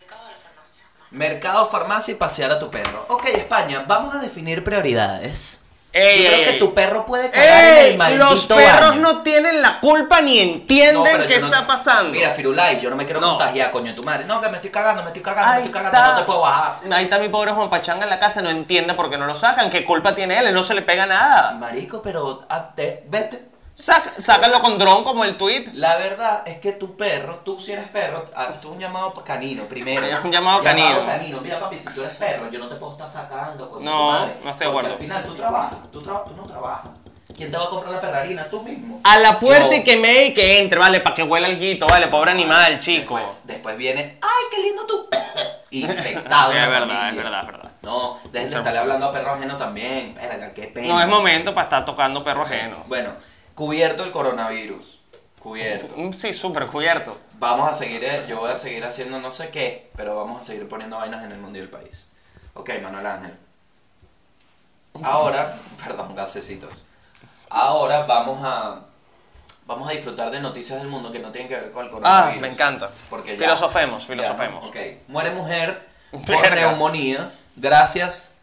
mercado a la farmacia. más nada. Mercado, farmacia y pasear a tu perro. Ok, España, vamos a definir prioridades. Ey, Yo creo ey, que ey. tu perro puede cagar en el maldito Los perros baño. no tienen la culpa ni No, entienden pero qué yo no- está pasando. Mira, Firulai, yo no me quiero No. contagiar, coño, tu madre. No, que me estoy cagando, me estoy cagando, me estoy cagando, no te puedo bajar. Ahí está mi pobre Juan Pachanga en la casa, no entiende por qué no lo sacan. ¿Qué culpa tiene él? Él no se le pega nada. Marico, pero hazte- vete. Saca- sácalo con dron como el tweet. La verdad es que tu perro, tú si eres perro, haz tú un llamado canino primero. Es un llamado canino. Mira, papi, si tú eres perro, yo no te puedo estar sacando. coño, No, tu madre, no estoy de acuerdo. Al final tú trabajas, tú, tra- tú no trabajas. ¿Quién te va a comprar la perrarina? Tú mismo. A la puerta Yo- y que me y que entre, vale, para que huela el guito, vale, pobre animal, chico. Después, después viene, ¡ay, qué lindo tú! [COUGHS] Infectado. es verdad, familia. es verdad, es verdad. No, dejen de estarle hablando a perro ajeno también. Verga, qué pena. No es momento para estar tocando perro ajeno. Bueno, cubierto el coronavirus. Cubierto. Sí, súper cubierto. Vamos a seguir, eh, yo voy a seguir haciendo no sé qué, pero vamos a seguir poniendo vainas en el mundo y el país. Ok, Manuel Ángel. Ahora, [LAUGHS] perdón, gasecitos. Ahora vamos a vamos a disfrutar de noticias del mundo que no tienen que ver con el Ah, coronavirus. me encanta. Porque ya- filosofemos, ya, filosofemos. ok. Muere mujer [LAUGHS] por neumonía gracias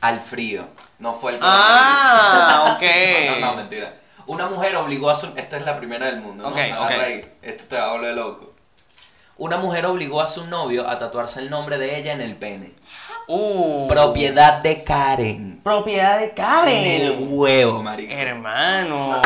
al frío. No fue el Ah, coronavirus. [LAUGHS] ok. no, no, mentira. Una mujer obligó a su... Esta es la primera del mundo, ¿no? Ok, Agarra ok. ahí. Esto te va a volver loco. Una mujer obligó a su novio a tatuarse el nombre de ella en el pene. Uh, Propiedad de Karen. propiedad de Karen. En el huevo, marico. Hermano.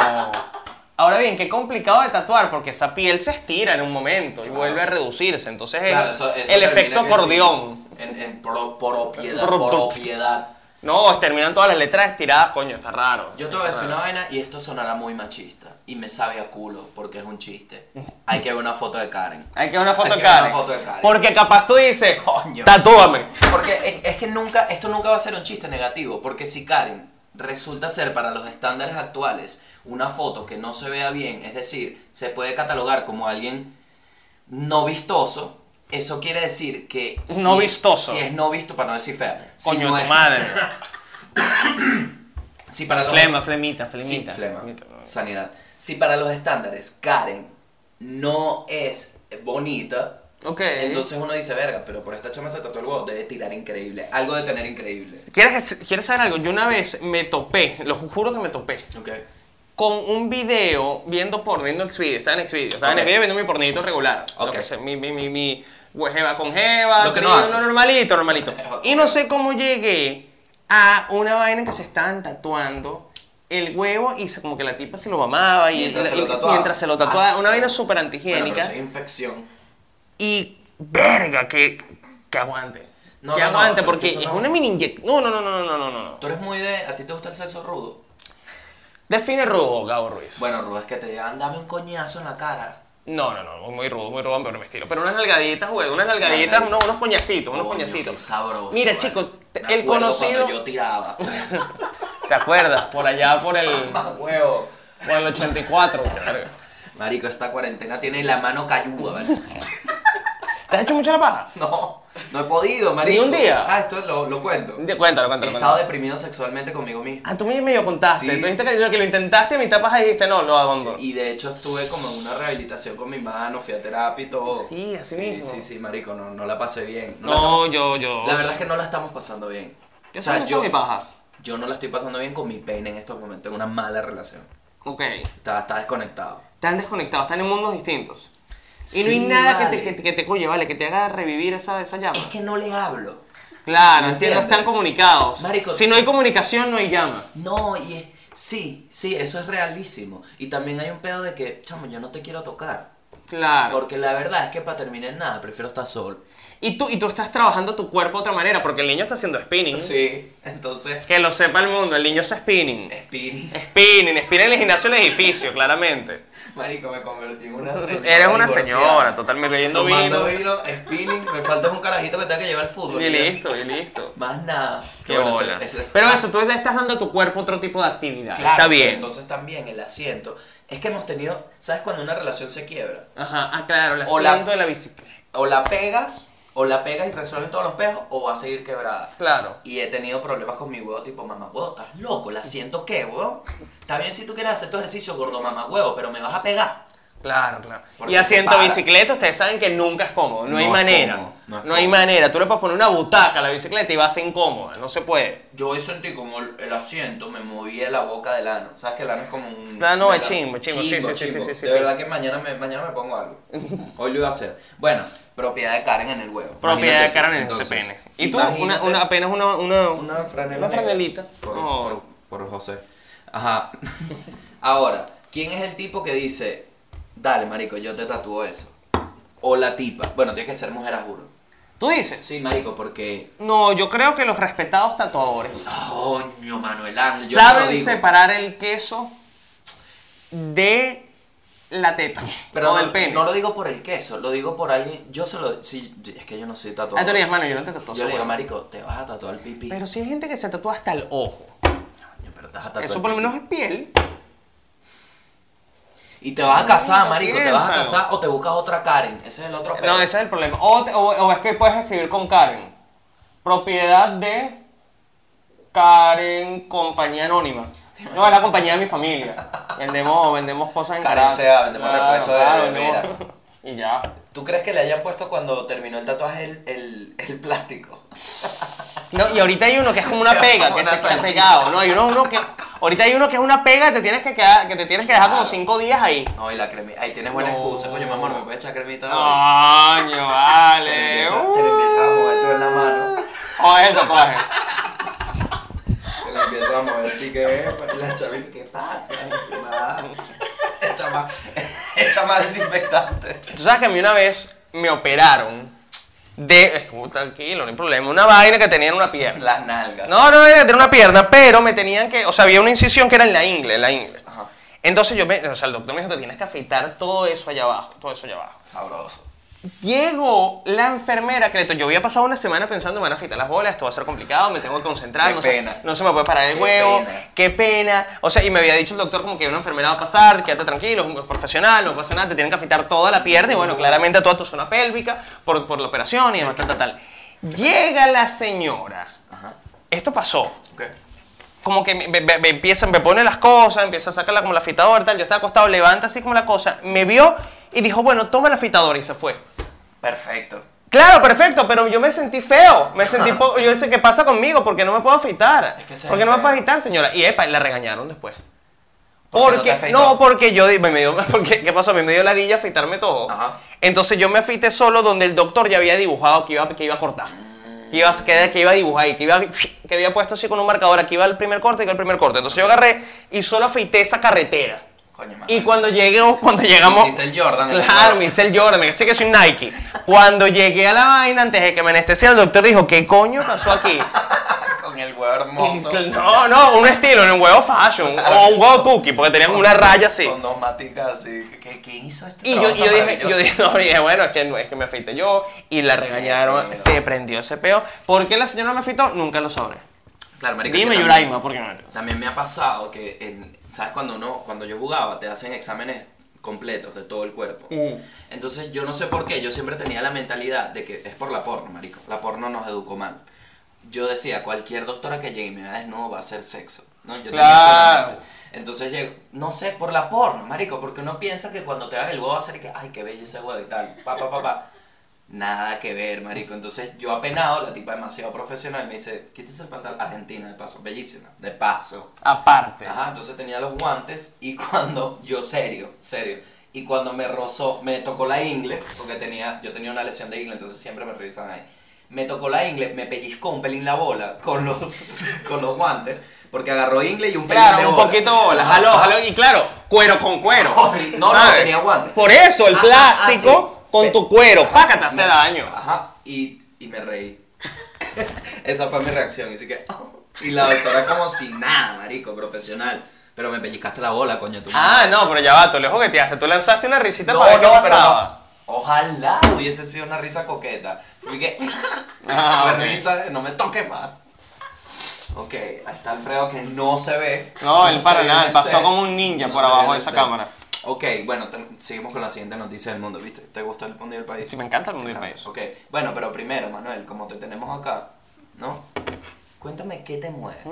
Ahora bien, qué complicado de tatuar porque esa piel se estira en un momento y vuelve a reducirse. Entonces eso- eso el efecto sí. acordeón. En, en pro- propiedad, Pro- propiedad. No, terminan todas las letras estiradas, coño, está raro. Yo te voy a decir una vaina y esto sonará muy machista. Y me sabe a culo porque es un chiste. Hay que ver una foto de Karen. Hay que ver una foto, de Karen. una foto de Karen. Porque capaz tú dices, Coño. tatúame. Porque es- es que nunca, esto nunca va a ser un chiste negativo. Porque si Karen resulta ser para los estándares actuales una foto que no se vea bien, es decir, se puede catalogar como alguien no vistoso, eso quiere decir que... No es- vistoso. Si es no visto, para no decir fea. si Coño, no tu es- madre. [COUGHS] Si para los Flema, flemita, Sí, flemita. flema. Flemita. Sanidad. Si para los estándares Karen no es bonita, Ok. entonces uno dice, verga, pero por esta chama se trató el huevo, debe tirar increíble. Algo de tener increíble. ¿Quieres, ¿Quieres saber algo? Yo una vez me topé, lo juro que me topé, Ok. con un video viendo por viendo Xvideo, estaba en Xvideo, estaba Ok. en Xvideo viendo mi pornito regular. Lo Ok. que sea, mi, mi, mi, mi jeva con jeva, Lo que no hace. normalito, normalito. Y no sé cómo llegué a una vaina en que se estaban tatuando el huevo y se- como que la tipa se lo mamaba y Mientras se lo y- tatuaba. mientras se lo tatuaba, Ah, una vaina súper Bueno, antihigiénica. eso es infección. Y verga, que, que aguante. No, que no, no, aguante, pero porque es no. una mini inyección. No, no, no, no, no, no, no, no. Tú eres muy de... ¿A ti te gusta el sexo rudo? Define rudo, Gabo Ruiz. Bueno, rudo es que te digan, dame un coñazo en la cara. No, no, no, muy rudo, muy rudo, pero mi estilo. Pero unas nalgaditas, güey, unas nalgaditas, unos, unos coñacitos, unos coñacitos. qué sabroso. Mira, vale. chico, te- Me el conocido. cuando yo tiraba. ¿Te acuerdas? Por allá, por el, Más [LAUGHS] huevo. por el 84. verga. Marico, esta cuarentena tiene la mano cayuda, ¿vale? ¿Te has hecho mucho la paja? No, no he podido, marico. ¿Ni un día? Ah, esto lo, lo cuento. Cuéntalo, He cuéntalo. estado cuéntalo. deprimido sexualmente conmigo mismo. Ah, tú me medio contaste. Sí. Tú dijiste que, que lo intentaste y a mitad paja dijiste no, lo abandono. Y de hecho estuve como en una rehabilitación con mi mano, fui a terapia y todo. Sí, así sí, mismo. Sí, sí, marico, no, no la pasé bien. No, yo, yo. La verdad es que no la estamos pasando bien. Yo o sea, soy mi paja. yo no la estoy pasando bien con mi pene en estos momentos, en una mala relación. Ok. Está, está desconectado. Están desconectados, están en mundos distintos. Y no hay nada que, vale. te, que, te- que te coye, vale, que te haga revivir esa, esa llama. Es que no le hablo. Claro, ¿Me entiendo, están comunicados. Marico, si no hay comunicación, no hay llama. No, y es, sí, sí, eso es realísimo. Y también hay un pedo de que, chamo, yo no te quiero tocar. Claro. Porque la verdad es que para terminar nada, prefiero estar solo. Y tú, y tú estás trabajando tu cuerpo de otra manera, porque el niño está haciendo spinning. Sí, entonces, Que lo sepa el mundo, el niño hace spinning. spin. Spinning, spinning en el gimnasio del edificio, claramente. Marico, me convertí en una [LAUGHS] señora. Eres una señora, totalmente bebiendo Tomando vino. vino, spinning, me falta un carajito que tenga que llevar al fútbol. Y listo, y listo. Más nada. Qué Bueno, bola. eso- eso- Pero eso, tú le estás dando a tu cuerpo otro tipo de actividad. Claro, Está bien. Entonces también el asiento. Es que hemos tenido, ¿sabes cuando una relación se quiebra? Ajá, ah, claro, el O la- asiento de la bicicleta. O la pegas, o la pegas y resuelven todos los pejos, o va a seguir quebrada. Claro. Y he tenido problemas con mi huevo, tipo, mamá huevo, ¿estás loco? ¿La siento qué, huevo? Está bien si tú quieres hacer tu ejercicio gordo, mamá huevo, pero me vas a pegar. Claro, claro. Porque Y asiento bicicleta, ustedes saben que nunca es cómodo, no, No hay manera. cómodo, no no hay manera. Tú le puedes poner una butaca a la bicicleta y va a ser incómoda, no se puede. Yo hoy sentí como el, el asiento me movía la boca del ano. ¿Sabes que el ano es como un. Ah, no, es ¿verdad? chimbo, chimbo, sí, sí, sí, sí, sí, sí, De sí. verdad que mañana me, mañana me pongo algo. [LAUGHS] Hoy lo iba a hacer. Bueno, propiedad de Karen en el huevo. Propiedad de Karen en Entonces, pene. Y tú, una, una, apenas una, una, una franela. una negra. franelita. Por, No. por- por José. Ajá. [LAUGHS] Ahora, ¿quién es el tipo que dice, dale, marico, yo te tatúo eso? O la tipa. Bueno, tiene que ser mujer, a juro. ¿Tú dices? Sí, marico, porque. No, yo creo que los respetados tatuadores Coño, Manuel Ángel, yo saben digo. separar el queso de la teta Pero o no, del pene. no lo digo por el queso, lo digo por alguien. Yo se lo. Sí, es que yo no soy tatuador. Ah, tú le dices, mano, yo no te tatúo. yo le digo, seguro". marico, te vas a tatuar el pipí. Pero si hay gente que se tatúa hasta el ojo. Coño, pero te vas a tatuar Eso por lo menos es piel. Y te vas a casar, No, marico, te vas a casar o te buscas otra Karen. Ese es el otro pedo. No, ese es el problema. O, te- o- o es que puedes escribir con Karen. Propiedad de Karen Compañía Anónima. [LAUGHS] No, es la compañía de mi familia. Vendemos, vendemos cosas en. Sea, vendemos repuestos de vendemos- nevera. [LAUGHS] Y ya. ¿Tú crees que le hayan puesto cuando terminó el tatuaje el, el, el plástico? [LAUGHS] No, y ahorita hay uno que es como una pega, que Una se salchicha. pegado. No, hay uno, uno que. Ahorita hay uno que es una pega que te tienes que quedar, que te tienes que dejar como cinco días ahí. No, y la cremita. Ahí tienes buena No. excusa. Coño, mi amor, ¿me puedes echar cremita? Coño, vale. te lo empiezas a mover tú en la mano. O es el tatuaje. Te lo empiezas a mover así que pues, la chavita, ¿qué pasa? Nada. Echa más, echa más desinfectante. Tú sabes que a mí una vez me operaron de. Es como tranquilo, no hay problema. Una vaina que tenía en una pierna. Las nalgas. No, no, de una pierna, pero me tenían que. O sea, había una incisión que era en la ingle, en la ingle. Ajá. Entonces yo me. O sea, el doctor me dijo: te tienes que afeitar todo eso allá abajo, todo eso allá abajo. Sabroso. Llegó la enfermera que le yo había pasado una semana pensando, me van a afitar las bolas, esto va a ser complicado, me tengo que concentrar, Qué no, pena. Se, no se me puede parar el Qué huevo, pena. qué pena. O sea, y me había dicho el doctor como que una enfermera va a pasar, quédate tranquilo, es profesional, no pasa nada, te tienen que afitar toda la pierna y bueno, claramente toda tu zona pélvica por, por la operación y demás, tal, tal, tal. Llega la señora. Ajá. Esto pasó como que me, me- me empieza, me pone las cosas, empieza a sacarla como la afeitadora, tal. Yo estaba acostado, levanta así como la cosa, me vio y dijo, bueno, toma la afeitadora y se fue. Perfecto. Claro, perfecto, pero yo me sentí feo. Me [LAUGHS] sentí poco. Yo sé qué pasa conmigo porque no me puedo afeitar. Es que porque el no me puedo afeitar, señora. Y epa, la regañaron después. ¿Por no te Porque, afeitó? no, porque yo me dio, [LAUGHS] porque, ¿qué pasó? A mí me dio ladilla afeitarme todo. Ajá. Entonces yo me afeité solo donde el doctor ya había dibujado que iba, que iba a cortar. Que iba, que, que iba a dibujar y que, iba, que había puesto así con un marcador. Aquí iba el primer corte y que el primer corte. Entonces yo agarré y solo afeité esa carretera. Coño. Y cuando llegué, cuando llegamos. Hiciste el Jordan, el Claro, Jordan. me hice el Jordan, me dice que soy Nike. Cuando llegué a la vaina, antes de que me anestesiara, el doctor dijo: ¿Qué coño pasó aquí? [LAUGHS] Con el huevo hermoso. No, no, un estilo, un huevo fashion. o un huevo tuki, porque tenían una raya así. Con dos maticas así. ¿Qué, ¿Quién hizo este Y yo, y yo dije, yo dije, no, dije, bueno, es que, no, es que me afeité yo. Y la regañaron, se prendió ese peo. ¿Por qué la señora me afeitó? Nunca lo sabré. Claro, marico, Dime, Yuraima, ¿por qué no? También me ha pasado que, en- ¿sabes? Cuando uno, cuando yo jugaba, te hacen exámenes completos de todo el cuerpo. Mm. Entonces, yo no sé por qué, yo siempre tenía la mentalidad de que es por la porno, marico. La porno nos educó mal. Yo decía, cualquier doctora que llegue y me vea desnudo va a hacer sexo. ¿no? Yo Claro. Entonces llego, no sé, por la porno, marico, porque uno piensa que cuando te hagan el huevo va a ser que, ay, qué bello ese huevo y tal, pa, pa, pa, pa. Nada que ver, marico. Entonces yo apenado, la tipa demasiado profesional, me dice, quítese el pantalón, Argentina, de paso, bellísima, de paso. Aparte. Ajá, entonces tenía los guantes y cuando, yo serio, serio, y cuando me rozó, me tocó la ingle, porque tenía, yo tenía una lesión de ingle, entonces siempre me revisaban ahí. Me tocó la ingle, me pellizcó un pelín la bola con los, [LAUGHS] con los guantes, porque agarró ingle y un pelín de Claro, un bola. poquito bola, jaló, jaló, y claro, cuero con cuero. No, no, ¿sabes? tenía guantes. Por eso, el Ah, plástico ah, sí. Con Pe- tu cuero, Ajá, pácate, hace daño. Ajá, y, y me reí. [LAUGHS] Esa fue mi reacción, y así que... [LAUGHS] Y la doctora como si nada, marico, profesional. Pero me pellizcaste la bola, coño, tú. Ah, no, pero ya va, tú le jugueteaste, tú lanzaste una risita No, para ver qué no, pero pasaba. no. Ojalá hubiese sido una risa coqueta. Fui que. [LAUGHS] Ah, risa de no me toques más. Ok, ahí está Alfredo que no se ve. No, él para nada, él pasó como un ninja No por abajo de esa cámara. Ok, bueno, seguimos con la siguiente noticia del mundo, ¿viste? ¿Te gustó el mundo y el país? Sí, me encanta el mundo del Me país. Ok, bueno, pero primero, Manuel, como te tenemos acá, ¿no? Cuéntame qué te mueve. [LAUGHS]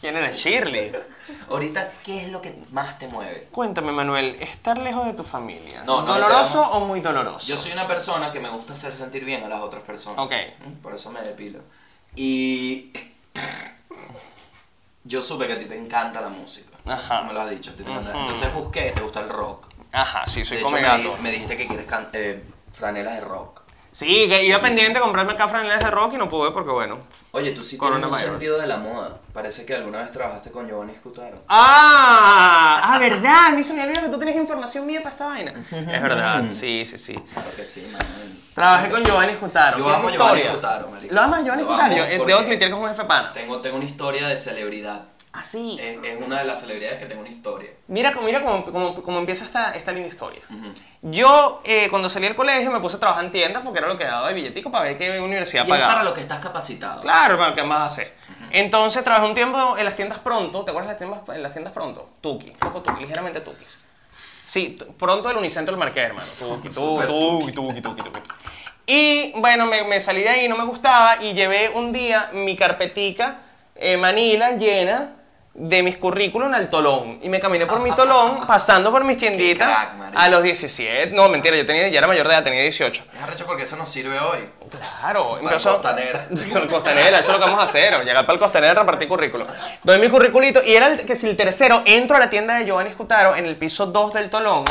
¿Quién eres Shirley? Ahorita, ¿qué es lo que más te mueve? Cuéntame, Manuel, ¿estar lejos de tu familia? No, no, ¿Doloroso o muy doloroso? Yo soy una persona que me gusta hacer sentir bien a las otras personas. Ok. ¿Mm? Por eso me depilo. Y yo supe que a ti te encanta la música. Ajá. Tú me lo has dicho. a ti te encanta. Ujú. Entonces busqué, te gusta el rock. Ajá, sí, soy de hecho, me, dijiste que quieres can- eh, franelas de rock. Sí, que iba pendiente de comprarme acá franelas de rock y no pude porque, bueno. Oye, tú sí tienes un Coronavirus. sentido de la moda. Parece que alguna vez trabajaste con Giovanni Scutaro. ¡Ah! ¡Ah, verdad! A mí se me olvidó que tú tienes información mía para esta vaina. Es verdad, [LAUGHS] sí, sí, sí. Claro que sí, Manuel. Trabajé con Giovanni Scutaro. Yo ¿Qué amo a historia? Giovanni Scutaro, marico. ¿Lo amas a Giovanni Scutaro? Yo, eh, porque Debo admitir que es un jefe pana. Tengo, tengo una historia de celebridad. Ah, sí. Es, es una de las celebridades que tengo una historia. Mira, mira cómo, cómo- cómo empieza esta, esta linda historia. Ujú. Yo, eh, cuando salí del colegio, me puse a trabajar en tiendas porque era lo que daba de billetico para ver qué universidad Y es pagaba. para lo que estás capacitado. Claro, hermano, ¿qué más hacer? Entonces trabajé un tiempo en las tiendas pronto, ¿te acuerdas de las tiendas, en las tiendas pronto? Tuki, poco Tuki, ligeramente Tukis. Sí, pronto el Unicentro del Marqués, hermano. Tuki, tu, [LAUGHS] Súper tuki, tuki, tuki, tuki. Y bueno, me, me salí de ahí, no me gustaba, y llevé un día mi carpetica eh, Manila llena de mis currículum al tolón. Y me caminé por mi tolón, [LAUGHS] pasando por mis tienditas crack, a los 17. No, mentira, yo tenía, ya era mayor de edad, tenía 18. Es arrecho porque eso nos sirve hoy. Claro, incluso- Costanera. [LAUGHS] Con Costanera, eso es lo que vamos a hacer, llegar para el Costanera y repartir currículo. Doy mi curriculito y era el, que si el tercero entro a la tienda de Giovanni Scutaro en el piso 2 del Tolón,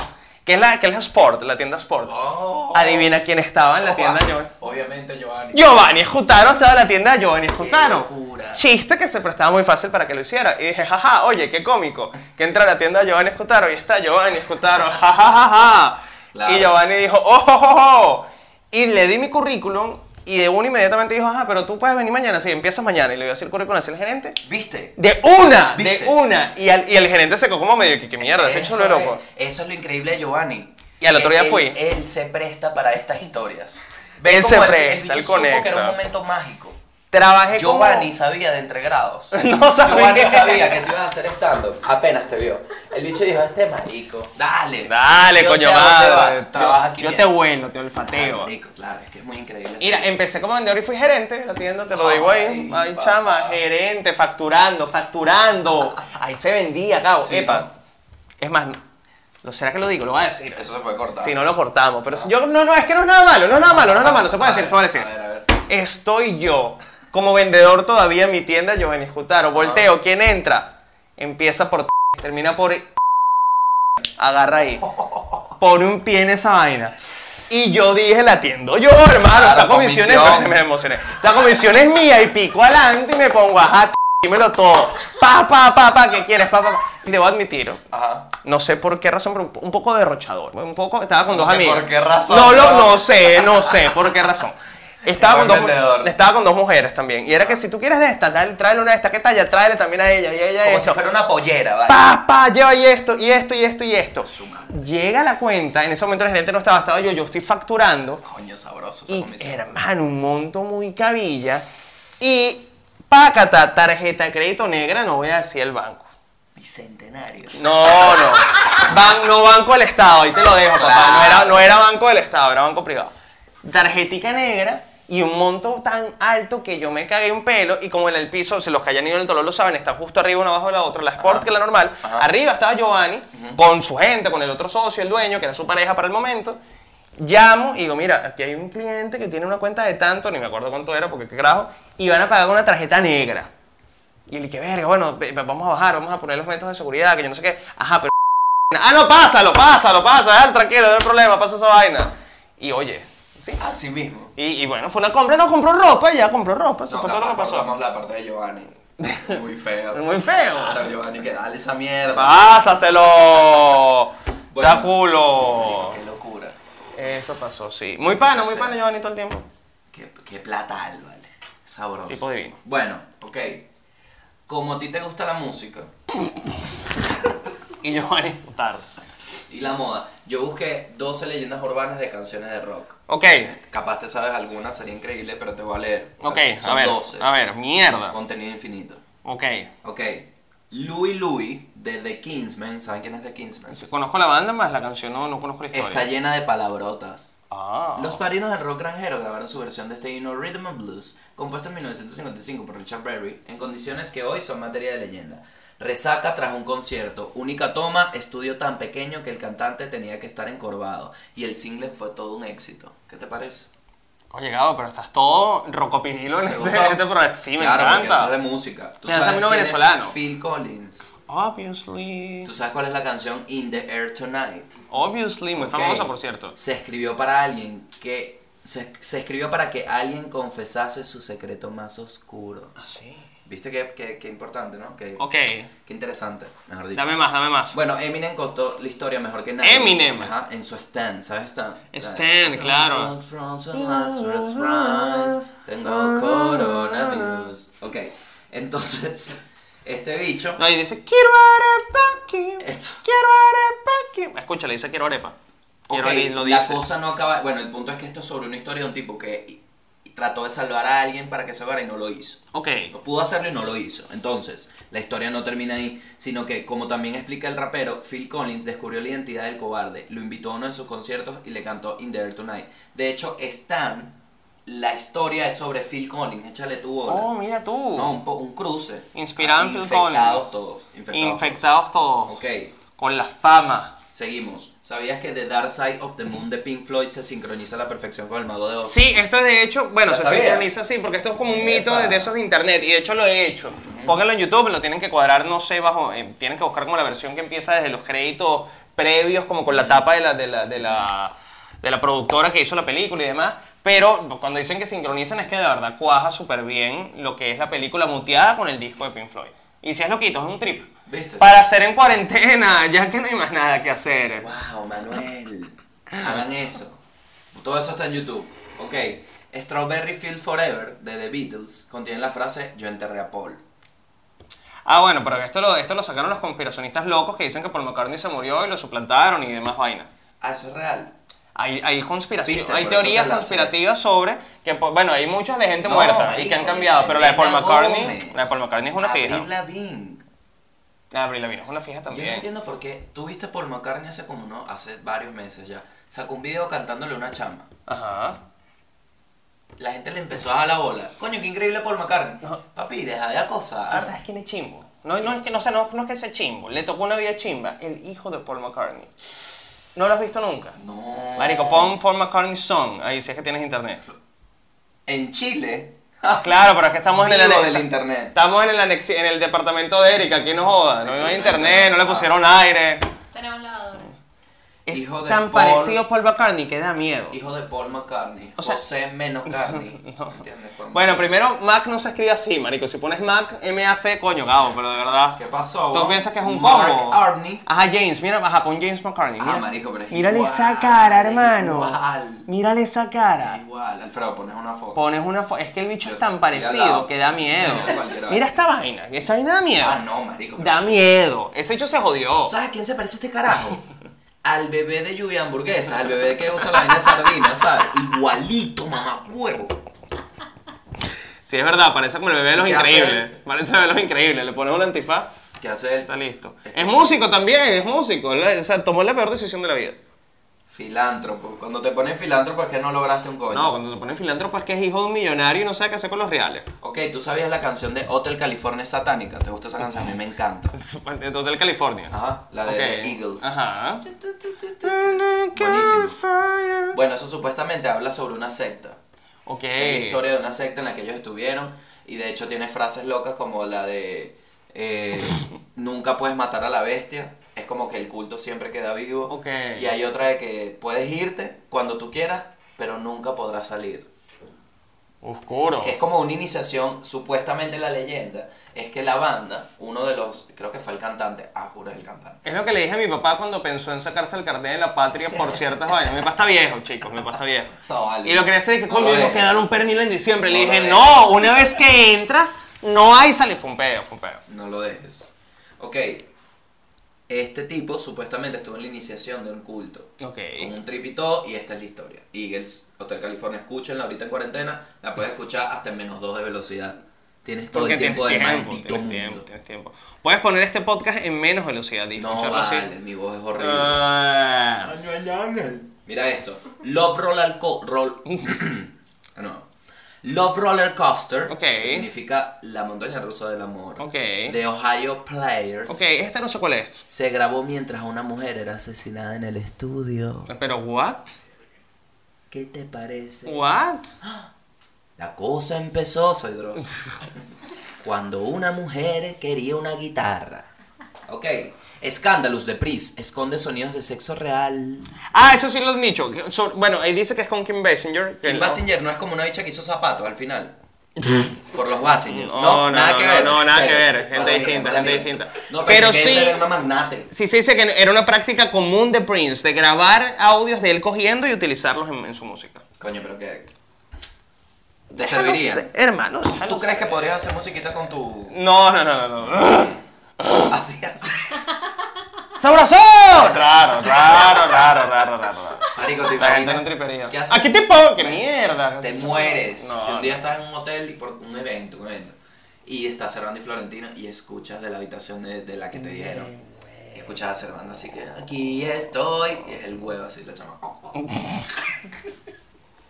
que es la, que es la Sport, la tienda Sport. Oh. Adivina quién estaba en la tienda Giovanni. Obviamente Giovanni. Giovanni Scutaro estaba en la tienda de Giovanni Scutaro. locura. Chiste que se prestaba muy fácil para que lo hiciera. Y dije, jaja, oye, qué cómico. Que entra a la tienda de Giovanni Scutaro y está Giovanni Scutaro, jajajaja. Claro. Y Giovanni dijo, oh, oh, oh, oh. Y le di mi currículum Y de uno inmediatamente dijo, ajá, pero tú puedes venir mañana, sí, empiezas mañana. Y le dio así el currículum así al gerente. ¿Viste? De una, ¿Viste? de una. Y, al- y el gerente se quedó como medio que, ¿qué mierda? Este Eso chulo loco. es- Eso es lo increíble de Giovanni. Y al otro día Él- fui. Él, se presta para estas historias. Él se el- presta, el bicho él supo que era un momento mágico. Trabajé como... Giovanni sabía de entregrados. [LAUGHS] No sabía. Giovanni sabía que te ibas a hacer estando. Apenas te vio. El bicho dijo, este marico, dale. Dale, Yo coño madre. trabaja aquí Yo bien. te vuelo, te Ay, olfateo. marico, claro, es que es muy increíble. Mira, bicho. empecé como vendedor y fui gerente de la tienda, te lo digo ahí. Ay, papá. chama, gerente, facturando, facturando. [LAUGHS] Ahí se vendía, cabo. Sí, Epa. ¿no? Es más, ¿lo será que lo digo? Lo voy a decir. Eso se puede cortar. Si no lo cortamos. Pero si yo, no, no, es que no es nada malo, no es nada malo, no es nada malo. Se puede A decir, ver, se puede decir. A ver, a ver. Estoy yo como vendedor todavía en mi tienda, Giovanni Jutaro. Volteo, ¿quién entra? Empieza por [LAUGHS] termina por [LAUGHS] agarra ahí. Pone un pie en esa vaina. Y yo dije, la atiendo yo, hermano. Esa comisión es, [LAUGHS] me emocioné. Esa comisión es mía y pico adelante y me pongo, ajá, dímelo todo. Pa, pa, pa, pa, ¿qué quieres? Pa, pa, pa. Debo admitir, Ajá. no sé por qué razón, pero un poco derrochador. Un poco, estaba con dos ¿Cómo que amigos. por qué razón? No, lo, No. no sé, no sé por qué razón. Estaba con, dos, vendedor. estaba con dos mujeres también. Y era que si tú quieres de esta, dale, tráele una de esta, ¿qué talla? Tráele también a ella y a ella Como si fuera una pollera, ¿vale? Pa, pa, lleva y esto, y esto, y esto, y esto. Su madre. Llega la cuenta, en ese momento el gerente no estaba, estaba yo, yo estoy facturando. Coño, sabroso esa Y comisión. hermano, un monto muy cabilla. Y pácata, tarjeta de crédito negra, no voy a decir el banco. Bicentenario. No, no. Ban- no banco del Estado, ahí te lo dejo, papá. No era, no era banco del Estado, era banco privado. Tarjetica negra y un monto tan alto que yo me cagué un pelo y como en el piso, si los que hayan ido en el dolor lo saben, está justo arriba una abajo de la otra, la Sport Ajá. que la normal. Ajá. Arriba estaba Giovanni con su gente, con el otro socio, el dueño, que era su pareja para el momento. Llamo y digo, mira, aquí hay un cliente que tiene una cuenta de tanto, ni me acuerdo cuánto era, porque qué carajo, y van a pagar una tarjeta negra. Y le dije, verga, bueno, vamos a bajar, vamos a poner los métodos de seguridad, que yo no sé qué. Ajá, pero. [LAUGHS] Ah, no, pásalo, pásalo, pasa, dale, tranquilo, no hay problema, pasa esa vaina. Y oye, sí. Así mismo. Y, y bueno, fue una compra, no compró ropa, ya compró ropa, eso No, fue todo lo que capaz pasó. cortamos la parte de Giovanni. [LAUGHS] Muy feo. Muy feo. Claro, Giovanni, que dale esa mierda. Pásaselo. [LAUGHS] Bueno. Sea culo. Qué locura. Eso pasó, sí. Muy pana, muy pana, Giovanni, todo el tiempo. Qué, qué platal, vale. Sabroso. Tipo divino. Bueno, ok. Como a ti te gusta la música [LAUGHS] Y Giovanni, tarde. Y la moda, yo busqué 12 leyendas urbanas de canciones de rock. Ok, Capaz te sabes alguna, sería increíble, pero te voy a leer. ok, Son a ver, 12. a ver, mierda. Contenido infinito. Ok. Ok. Louis Louis de The Kingsmen, ¿saben quién es The Kingsmen? Conozco la banda, más la canción no, no conozco la historia. Está llena de palabrotas. Ah. Los parinos del rock granjero grabaron su versión de este himno Rhythm and Blues, compuesto en 1955 por Richard Berry, en condiciones que hoy son materia de leyenda. Resaca tras un concierto, única toma, estudio tan pequeño que el cantante tenía que estar encorvado, y el single fue todo un éxito. ¿Qué te parece? Oye, Gabo, pero estás todo rocopirilo en ¿Te este, este programa. Sí, me claro, eso encanta. es de música. ¿Tú Me sabes quién es venezolano. Phil Collins. Obviously. ¿Tú sabes cuál es la canción In the Air Tonight? Obviously, muy Ok. famosa, por cierto. Se escribió para alguien que... Se, se escribió para que alguien confesase su secreto más oscuro. Ah, sí. ¿Viste qué, qué, qué importante, no? Qué, Ok. qué interesante, mejor dicho. Dame más, dame más. Bueno, Eminem contó la historia mejor que nadie. Eminem. Ajá, en su stand, ¿sabes stand? Stand, claro. From some Lazarus rise, tengo coronavirus. Ok, entonces, [LAUGHS] este bicho... No, y dice, quiero arepa aquí. Esto. Quiero arepa aquí. Escucha, le dice quiero arepa. Quiero Ok, y lo la dice. cosa no acaba... Bueno, el punto es que esto es sobre una historia de un tipo que trató de salvar a alguien para que se ahogara y no lo hizo. Ok. No pudo hacerlo y no lo hizo. Entonces, la historia no termina ahí, sino que, como también explica el rapero, Phil Collins descubrió la identidad del cobarde, lo invitó a uno de sus conciertos y le cantó In the Air Tonight. De hecho, Stan, la historia es sobre Phil Collins, échale tu bola. Oh, mira tú. No, un, un cruce. Inspirado en Phil Infectados Collins. todos. Infectados, Infectados todos. todos. Ok, Con la fama. Seguimos. ¿Sabías que The Dark Side of the Moon de Pink Floyd se sincroniza a la perfección con el mago de Oz? Sí, esto es de hecho, bueno, ¿La se sabías? sincroniza sí, porque esto es como un mito de, de esos de internet y de hecho lo he hecho. Pónganlo en YouTube, lo tienen que cuadrar, no sé, bajo, eh, tienen que buscar como la versión que empieza desde los créditos previos, como con la tapa de la, de la, de la, de la productora que hizo la película y demás. Pero cuando dicen que sincronizan es que de verdad cuaja súper bien lo que es la película muteada con el disco de Pink Floyd. Y si es loquito, es un trip. ¿Viste? Para hacer en cuarentena, [LAUGHS] ya que no hay más nada que hacer. Wow, Manuel. Hagan eso. Todo eso está en YouTube. Ok. Strawberry Field Forever de The Beatles contiene la frase Yo enterré a Paul. Ah, bueno, pero esto lo, esto lo sacaron los conspiracionistas locos que dicen que Paul McCartney se murió y lo suplantaron y demás vainas. Ah, eso es real. Hay, hay conspiración, Viste, hay teorías conspirativas sobre que, pues, bueno, hay muchas de gente No, muerta y marico, que han cambiado, pero la de Paul McCartney, Gomez, la de Paul McCartney es una fija. Avril Lavigne. La Avril Lavigne es una fija Yo no también. entiendo por qué. Tú viste Paul McCartney hace como no, hace varios meses ya. Sacó un video cantándole una chama. Ajá. La gente le empezó a dar la bola. Coño, qué increíble Paul McCartney. No. Papi, deja de acosar. ¿Tú sabes quién es chimbo? No, no es que no, sé, no, no es que sea chimbo, le tocó una vida chimba, el hijo de Paul McCartney. ¿No lo has visto nunca? No. Marico, pon Paul McCartney Song, ahí si es que tienes internet. En Chile. [LAUGHS] Claro, pero es que estamos en el, del internet. Estamos en el, en el departamento de Erika, aquí no joda, no hay internet, no le pusieron aire. Tenemos. Es Hijo tan Paul- parecido a Paul McCartney que da miedo. Hijo de Paul McCartney. O sea- José menos [LAUGHS] Carney. [LAUGHS] No. ¿Entiendes? Paul Bueno, primero, Mac no se escribe así, marico. Si pones Mac, M-A-C, coño, gabo, pero de verdad. ¿Qué pasó? ¿Tú piensas que es un Mark combo? Arney. Ajá, James, mira, ajá, pon James McCartney. Ah, Mira, marico, pero es Mírale igual, esa cara, es hermano. igual. Mírale esa cara. Igual, Alfredo, pones una foto. Pones una foto. Es que el bicho Yo es tan parecido que da miedo. Mira esta vaina. Esa vaina da miedo. Ah, no, marico. Da miedo. Ese bicho se jodió. ¿Sabes a quién se parece este carajo? [LAUGHS] Al bebé de lluvia hamburguesa, al bebé que usa la vaina de sardina, ¿sabes? Igualito, mamá huevo. Sí, es verdad, parece como el bebé de los ¿Qué hace increíbles. Parece el bebé de los increíbles. Le pones un antifaz, ¿Qué hace él? está listo. Es Es músico también, es músico. O sea, tomó la peor decisión de la vida. Filántropo. Cuando te ponen filántropo es que no lograste un coño. No, cuando te ponen filántropo es que es hijo de un millonario y no sabe qué hacer con los reales. Ok, ¿tú sabías la canción de Hotel California Satánica? ¿Te gusta esa canción? A mí me encanta. [LAUGHS] De Hotel California. Ajá, la de. The Eagles. Ajá. Buenísimo. Bueno, eso supuestamente habla sobre una secta. Ok. Es la historia de una secta en la que ellos estuvieron y de hecho tiene frases locas como la de eh, [LAUGHS] nunca puedes matar a la bestia. Es como que el culto siempre queda vivo. Ok. Y hay otra de que puedes irte cuando tú quieras, pero nunca podrás salir. Oscuro. Es como una iniciación, supuestamente la leyenda, es que la banda, uno de los, creo que fue el cantante, ah, juro es el cantante. Es lo que le dije a mi papá cuando pensó en sacarse el carnet de la patria por [LAUGHS] ciertas vainas. Mi papá está viejo, chicos, mi papá está viejo. No, vale. Y lo quería hacer es que, coño, lo tenemos dejes. que dar un pernil en diciembre. Le No dije, lo no, una vez que entras, no hay sale. Fue un peo, fue un peo. No lo dejes. Ok, este tipo supuestamente estuvo en la iniciación de un culto. Ok. Con un trip y todo, y esta es la historia. Eagles, Hotel California, escúchenla ahorita en cuarentena, la puedes escuchar hasta en menos 2 de velocidad. Tienes todo Porque el tiempo del tiempo, maldito tienes mundo. tiempo, tienes tiempo. Puedes poner este podcast en menos velocidad y No escucharlo así. vale, mi voz es horrible. Ah. Mira esto. Love Roller Co roll [LAUGHS] [COUGHS] no. Love Roller Coaster Ok. que significa la montaña rusa del amor. Ok. De Ohio Players. Ok, este no sé cuál es. Se grabó mientras una mujer era asesinada en el estudio. Pero, ¿what? ¿Qué te parece? ¿What? La cosa empezó, soy Dross. [LAUGHS] Cuando una mujer quería una guitarra. Ok. Scandalous de Pris esconde sonidos de sexo real. Ah, eso sí lo han dicho. So- bueno, ahí dice que es con Kim Basinger. que Kim no- Basinger no es como una bicha que hizo zapatos al final. [LAUGHS] Por los Basinger. No, No, no, nada que ver. no, nada que ver, gente distinta, gente distinta. No, Pero pero sí. sí- Era una magnate. Sí, se dice que era una práctica común de Prince, de grabar audios de él cogiendo y utilizarlos en, en su música. Coño, pero que. ¿Te Déjalo serviría? ser, hermano, ¿Tú crees que podrías hacer musiquita con tu. No, no, no, no. no. Así, así. ¡Sabroso! Raro, raro, raro, raro, raro. Marico, te La gente imaginas no tripería. ¿Qué haces? ¿A qué tipo? ¡Qué mierda! Te mueres. No, si un día no. estás en un hotel y por un evento, un evento, y estás Cervando y Florentino y escuchas de la habitación de, de la que te dijeron, escuchas a Cervando así que aquí estoy, y es el huevo así, la chama. [LAUGHS]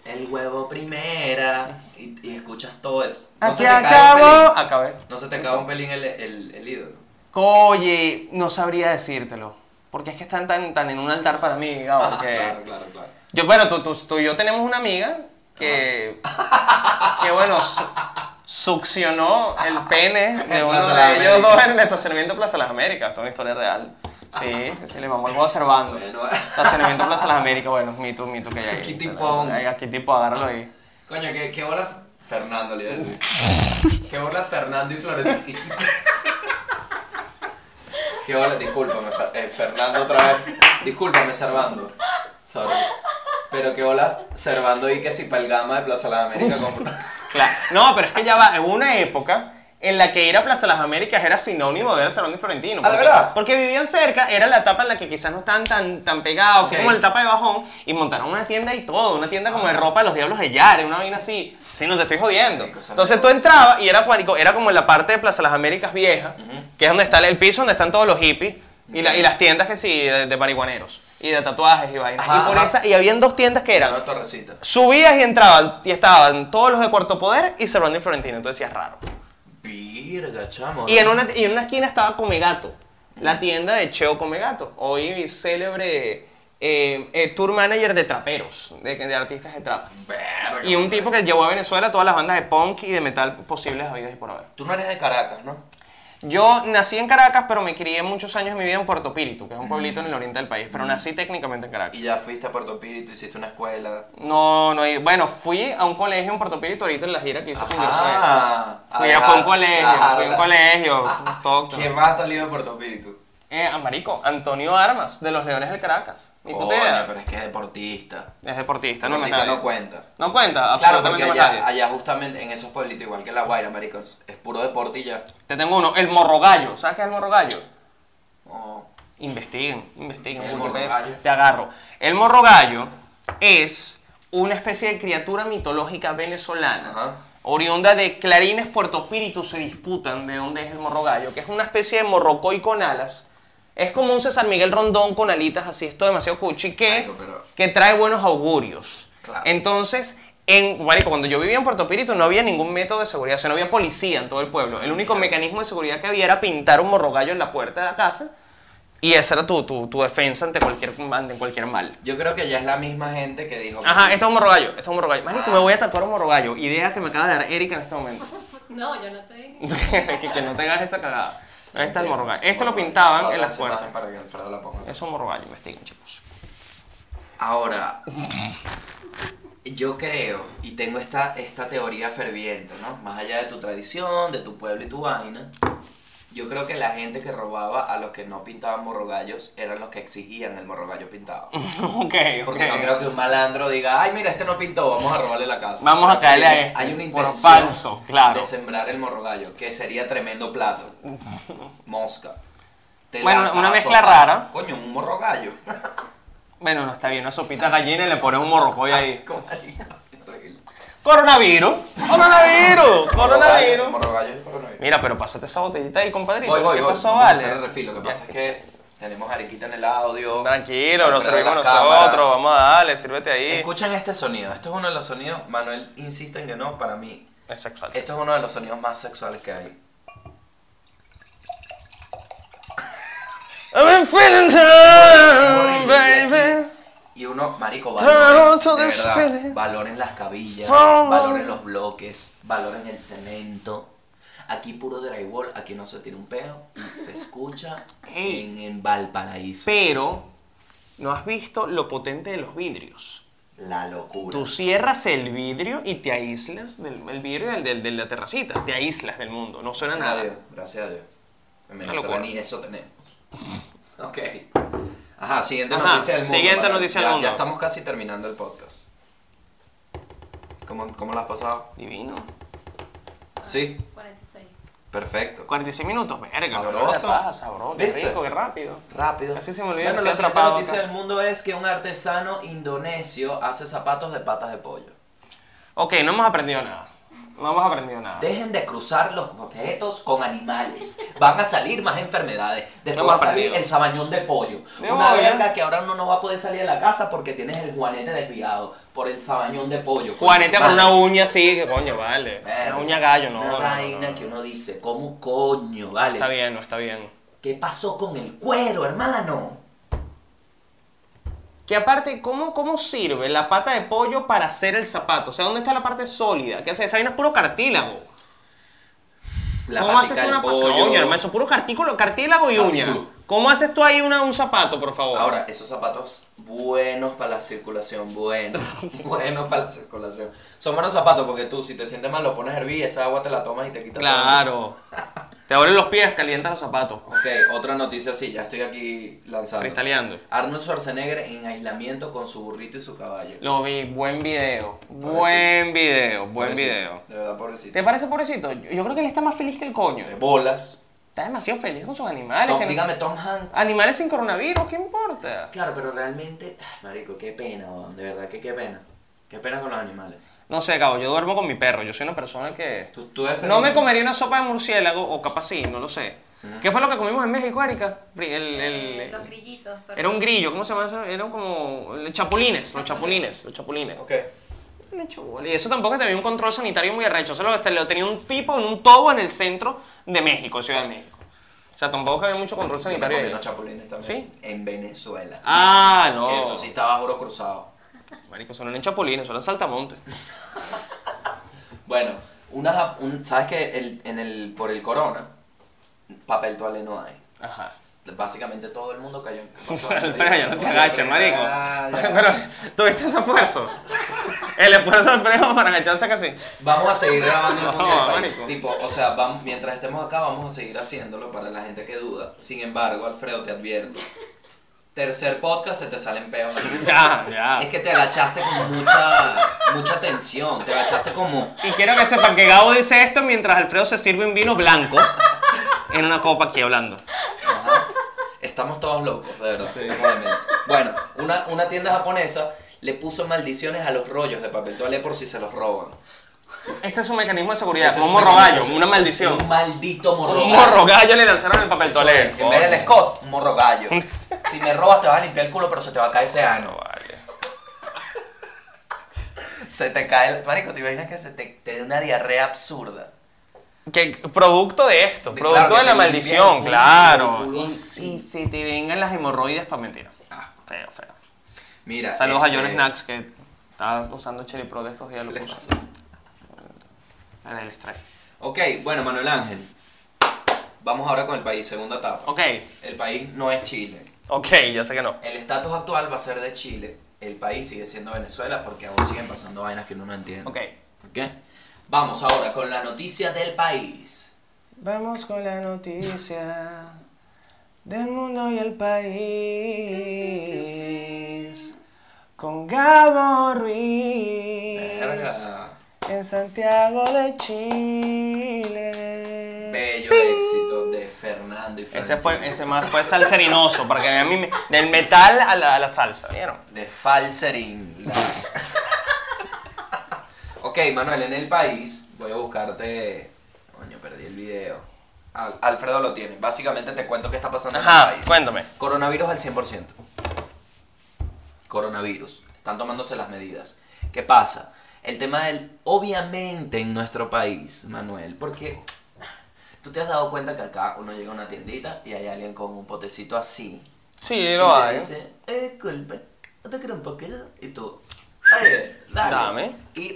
El huevo primera, y, y escuchas todo eso. No Aquí se te cae un acabó. pelín. Acabé. No se te acaba un pelín el, el, el ídolo. Oye, no sabría decírtelo. Porque es que están tan, tan en un altar para mí, Ah, [LAUGHS] que- claro, claro, claro. Yo, bueno, tú, tú, tú y yo tenemos una amiga que, que bueno, su- succionó el pene de uno de ellos dos en el estacionamiento Plaza Las Américas. Esto es una historia real. Sí, sí, sí, le vamos algo observando. Estacionamiento Plaza Las Américas, bueno, mito, mito que hay ahí. Aquí. Ahí, Aquí tipo, agárralo ahí. Coño, ¿qué, qué bola Fernando le iba a decir? [LAUGHS] ¿Qué bola Fernando y Florentino? ¿Qué bola? Discúlpame, eh, Fernando otra vez. Discúlpame, Servando. Sorry. Pero que hola, Servando y que si Palgama de Plaza de las Américas compra. Claro. No, pero es que ya va, hubo una época en la que ir a Plaza Las Américas era sinónimo de ver al Salón de Florentino. ¿Ah, de porque- verdad? Porque vivían cerca, era la etapa en la que quizás no estaban tan, tan pegados, fue Ok. como la etapa de bajón, y montaron una tienda y todo, una tienda como de ropa de los diablos de Yare, una vaina así. Sí, no te estoy jodiendo. Entonces tú entrabas y era, era como en la parte de Plaza Las Américas vieja, que es donde está el piso donde están todos los hippies, y, la- y las tiendas que sí, de, de marihuaneros, y de tatuajes y vainas. Ajá, y por ajá. esa, y habían dos tiendas que eran. Subías y entraban, y estaban todos los de Puerto Poder y Servando y Florentino, entonces decías raro. Virga, chamo. Y en una, y en una esquina estaba Comegato, la tienda de Cheo Comegato, hoy célebre eh, eh, tour manager de traperos, de, de artistas de trap. Verga, Y un tipo que llevó a Venezuela todas las bandas de punk y de metal posibles habidas y por haber. Tú no eres de Caracas, ¿no? Yo nací en Caracas, pero me crié muchos años de mi vida en Puerto Píritu, que es un pueblito en el oriente del país, pero nací técnicamente en Caracas. Y ya fuiste a Puerto Píritu, hiciste una escuela. No, no, bueno, fui a un colegio en Puerto Píritu ahorita en la gira que hice con. Ah, Fui a, fue un colegio, fui a un colegio, [LAUGHS] todo. ¿Quién más ha salido de Puerto Píritu? Eh, a Marico, Antonio Armas, de los Leones del Caracas. Ni puta idea. pero es que es deportista. Es deportista, no Deportista nadie. no cuenta. No cuenta, Claro, absolutamente porque no allá, allá justamente en esos pueblitos, igual que La Guaira, marico, es puro deporte y ya. Te tengo uno, el morrogallo. ¿Sabes qué es el morrogallo? Oh, Investiguen, investiguen. El morrogallo. Te agarro. El morrogallo es una especie de criatura mitológica venezolana. Ajá. Oriunda de Clarines, Puerto Píritu se disputan de dónde es el morrogallo, que es una especie de morrocoy con alas. Es como un César Miguel Rondón con alitas así, esto demasiado cuchi, que, Marico, pero- que trae buenos augurios. Claro. Entonces, en, marico, cuando yo vivía en Puerto Píritu no había ningún método de seguridad, o sea, no había policía en todo el pueblo. El único mecanismo de seguridad que había era pintar un morrogallo en la puerta de la casa y esa era tu, tu, tu defensa ante cualquier, ante cualquier mal. Yo creo que ya es la misma gente que dijo. Ajá, esto es un morrogallo, esto es un morrogallo. Marico, me voy a tatuar un morrogallo. Idea que me acaba de dar Erika en este momento. [LAUGHS] No, yo no te dije. [LAUGHS] que, que no te hagas esa cagada. Ahí está el morrogallo. Esto lo pintaban Ahora en las puertas. Para que Alfredo la ponga. Es un morrogallo, investiguen, chicos. Ahora, [LAUGHS] yo creo y tengo esta, esta teoría ferviente, ¿no? Más allá de tu tradición, de tu pueblo y tu vaina, yo creo que la gente que robaba a los que no pintaban morrogallos eran los que exigían el morrogallo pintado. [LAUGHS] ok, Porque no creo que un malandro diga, ay, mira, este no pintó, vamos a robarle la casa. Vamos a caerle a este, Hay una por intención falso, claro. de sembrar el morrogallo, que sería tremendo plato. [LAUGHS] Mosca. Te Bueno, una mezcla rara. Coño, un morrogallo. Bueno, no está bien, una sopita gallina y le pones un morrocoy ahí. ¡Coronavirus! ¡Coronavirus! ¡Coronavirus! Mira, pero pásate esa botellita ahí, compadrito. Voy, voy, ¿Qué voy. pasó, a vale? hacer el refil. Lo que pasa es que tenemos Ariquita en el audio. Tranquilo, no Alfredo en servimos nosotros. Vamos a darle, sírvete ahí. Escuchen este sonido. Esto es uno de los sonidos. Manuel insiste en que no. Para mí, Es sexual. esto es uno de los sonidos más sexuales que hay. I've been feeling baby. Y uno, marico, valoren, de verdad, valoren las cabillas, valoren los bloques, valoren el cemento. Aquí puro drywall, aquí no se tira un peo y se escucha en, en Valparaíso. Pero, ¿no has visto lo potente de los vidrios? La locura. Tú cierras el vidrio y te aíslas del el vidrio del, del- de la terracita. Te aíslas del mundo. No suena Gracias a nada. Dios, gracias a Dios. En Venezuela ni eso tenemos. [LAUGHS] ok. Ajá, siguiente Ajá, noticia del mundo. siguiente noticia ya, del mundo. Ya estamos casi terminando el podcast. ¿Cómo, cómo lo has pasado? Divino. Sí, 46. perfecto. 46 minutos, verga. Sabroso. ¿Qué pasa, sabroso? Qué ¿Viste? rico, qué rápido. Rápido. Casi se me olvida Bueno, la siguiente noticia acá. del mundo es que un artesano indonesio hace zapatos de patas de pollo. Ok, no hemos aprendido nada. No hemos aprendido nada. Dejen de cruzar los objetos con animales. Van a salir más enfermedades. [LAUGHS] Después va a salir el sabañón de pollo. De Una verga que ahora uno no va a poder salir de la casa porque tienes el juanete desviado por el sabañón de pollo. Juanete con una uña así, que coño, vale. Una uña gallo, no. Una no, no, vaina no. que uno dice, ¿cómo coño, vale? Está bien, no está bien. ¿Qué pasó con el cuero, hermano? Que aparte, ¿cómo, ¿cómo sirve la pata de pollo para hacer el zapato? O sea, ¿dónde está la parte sólida? ¿Qué hace? Esa vaina es puro cartílago. La ¿Cómo haces tú una pata? pollo. Coño, hermano, eso es puro cartículo, cartílago y uña. ¿Cómo haces tú ahí una, un zapato, por favor? Ahora, esos zapatos buenos para la circulación, buenos, [LAUGHS] buenos para la circulación. Son buenos zapatos porque tú, si te sientes mal, lo pones a hervir, esa agua te la tomas y te quita todo. Claro. [LAUGHS] Te duelen los pies, calientas los zapatos. Ok, otra noticia, sí, ya estoy aquí lanzando. Freestyleando. Arnold Schwarzenegger en aislamiento con su burrito y su caballo. Lo vi, buen video. Buen video, buen Pobrecito, video. De verdad, pobrecito. ¿Te parece pobrecito? Yo yo creo que él está más feliz que el coño. De bolas. Está demasiado feliz con sus animales. Tom- que no- dígame, Tom Hanks. Animales sin coronavirus, ¿qué importa? Claro, pero realmente, ah, marico, qué pena, de verdad que qué pena. Qué pena con los animales. No sé, Cabo, yo duermo con mi perro. Yo soy una persona que. Tú, tú No me comería una sopa de murciélago, o capaz sí, no lo sé. ¿Qué fue lo que comimos en México, Erika? El, el- Los grillitos. pero- era un grillo, ¿cómo se llama eso? Eran como los chapulines, los chapulines, los chapulines. Ok. Le echó bola. Y eso tampoco tenía un control sanitario muy arrecho. Eso lo, lo tenía un tipo en un tobo en el centro de México, Ciudad de México. O sea, tampoco había mucho control Yo sanitario comí ahí. los chapulines también. ¿Sí? En Venezuela. Ah, no. Eso sí estaba juro cruzado. Marico, son en chapulines, son en saltamontes. [LAUGHS] Bueno, una, un, ¿sabes que el, en el, por el corona, papel toalé no hay? Ajá. Básicamente todo el mundo cayó en [LAUGHS] Alfredo, ya no te agaches, marico. Ah. Pero, ¿tuviste ese esfuerzo? El esfuerzo de Alfredo para agacharse casi. Vamos a seguir grabando [LAUGHS] marico. Tipo, o sea, vamos, mientras estemos acá vamos a seguir haciéndolo para la gente que duda. Sin embargo, Alfredo, te advierto. Tercer podcast se te salen peos. [LAUGHS] Ya, ya. Es que te agachaste con mucha, mucha tensión. Te agachaste como... Y quiero que sepan que Gabo dice esto mientras Alfredo se sirve un vino blanco en una copa aquí hablando. Ajá. Estamos todos locos, de verdad. obviamente. Bueno, una, una tienda japonesa le puso maldiciones a los rollos de papel toalé por si se los roban. Ese es un mecanismo de seguridad, Ese un morro gallo, una maldición. Un maldito morro Un gallo. morro gallo le lanzaron el papel toalé. En vez del Scott, un morro gallo. [LAUGHS] Si me robas te vas a limpiar el culo, pero se te va a caer ese No, ano. vale. Se te cae el... Marico, ¿te imaginas que se te, te dé una diarrea absurda? Que producto de esto, De- producto claro, de la maldición, claro. Y si se te vengan las hemorroides para mentira. Ah. Feo, feo. Mira. Saludos este, a John Snacks que estaba usando Cherry Pro de estos días. Lo Ahora les trae. Ok, bueno, Manuel Ángel. Vamos ahora con el país, segunda etapa. Ok, El país no es Chile. ok, ya sé que no. El estatus actual va a ser de Chile. El país sigue siendo Venezuela porque aún siguen pasando vainas que uno no entiende. Ok. ¿Ok? Vamos ahora con la noticia del país. Vamos con la noticia del mundo y el país. Con Gabo Ruiz. Verga. En Santiago de Chile. Bello éxito de Fernando y Ese Florentino. fue, ese más fue salserinoso, porque a mí me- del metal a la, a la salsa, ¿vieron? De Falserín. ok, Manuel, en el país voy a buscarte. Coño, perdí el video. Al- Alfredo lo tiene. Básicamente te cuento qué está pasando en el Ajá, país. cuéntame. Coronavirus al 100%. Coronavirus. Están tomándose las medidas. ¿Qué pasa? El tema del... Obviamente en nuestro país, Manuel, porque tú te has dado cuenta que acá uno llega a una tiendita y hay alguien con un potecito así. Sí, y lo te hay. dice, eh, disculpe, ¿no te quiero un poquito? Y tú, oye, dale. Dame. Y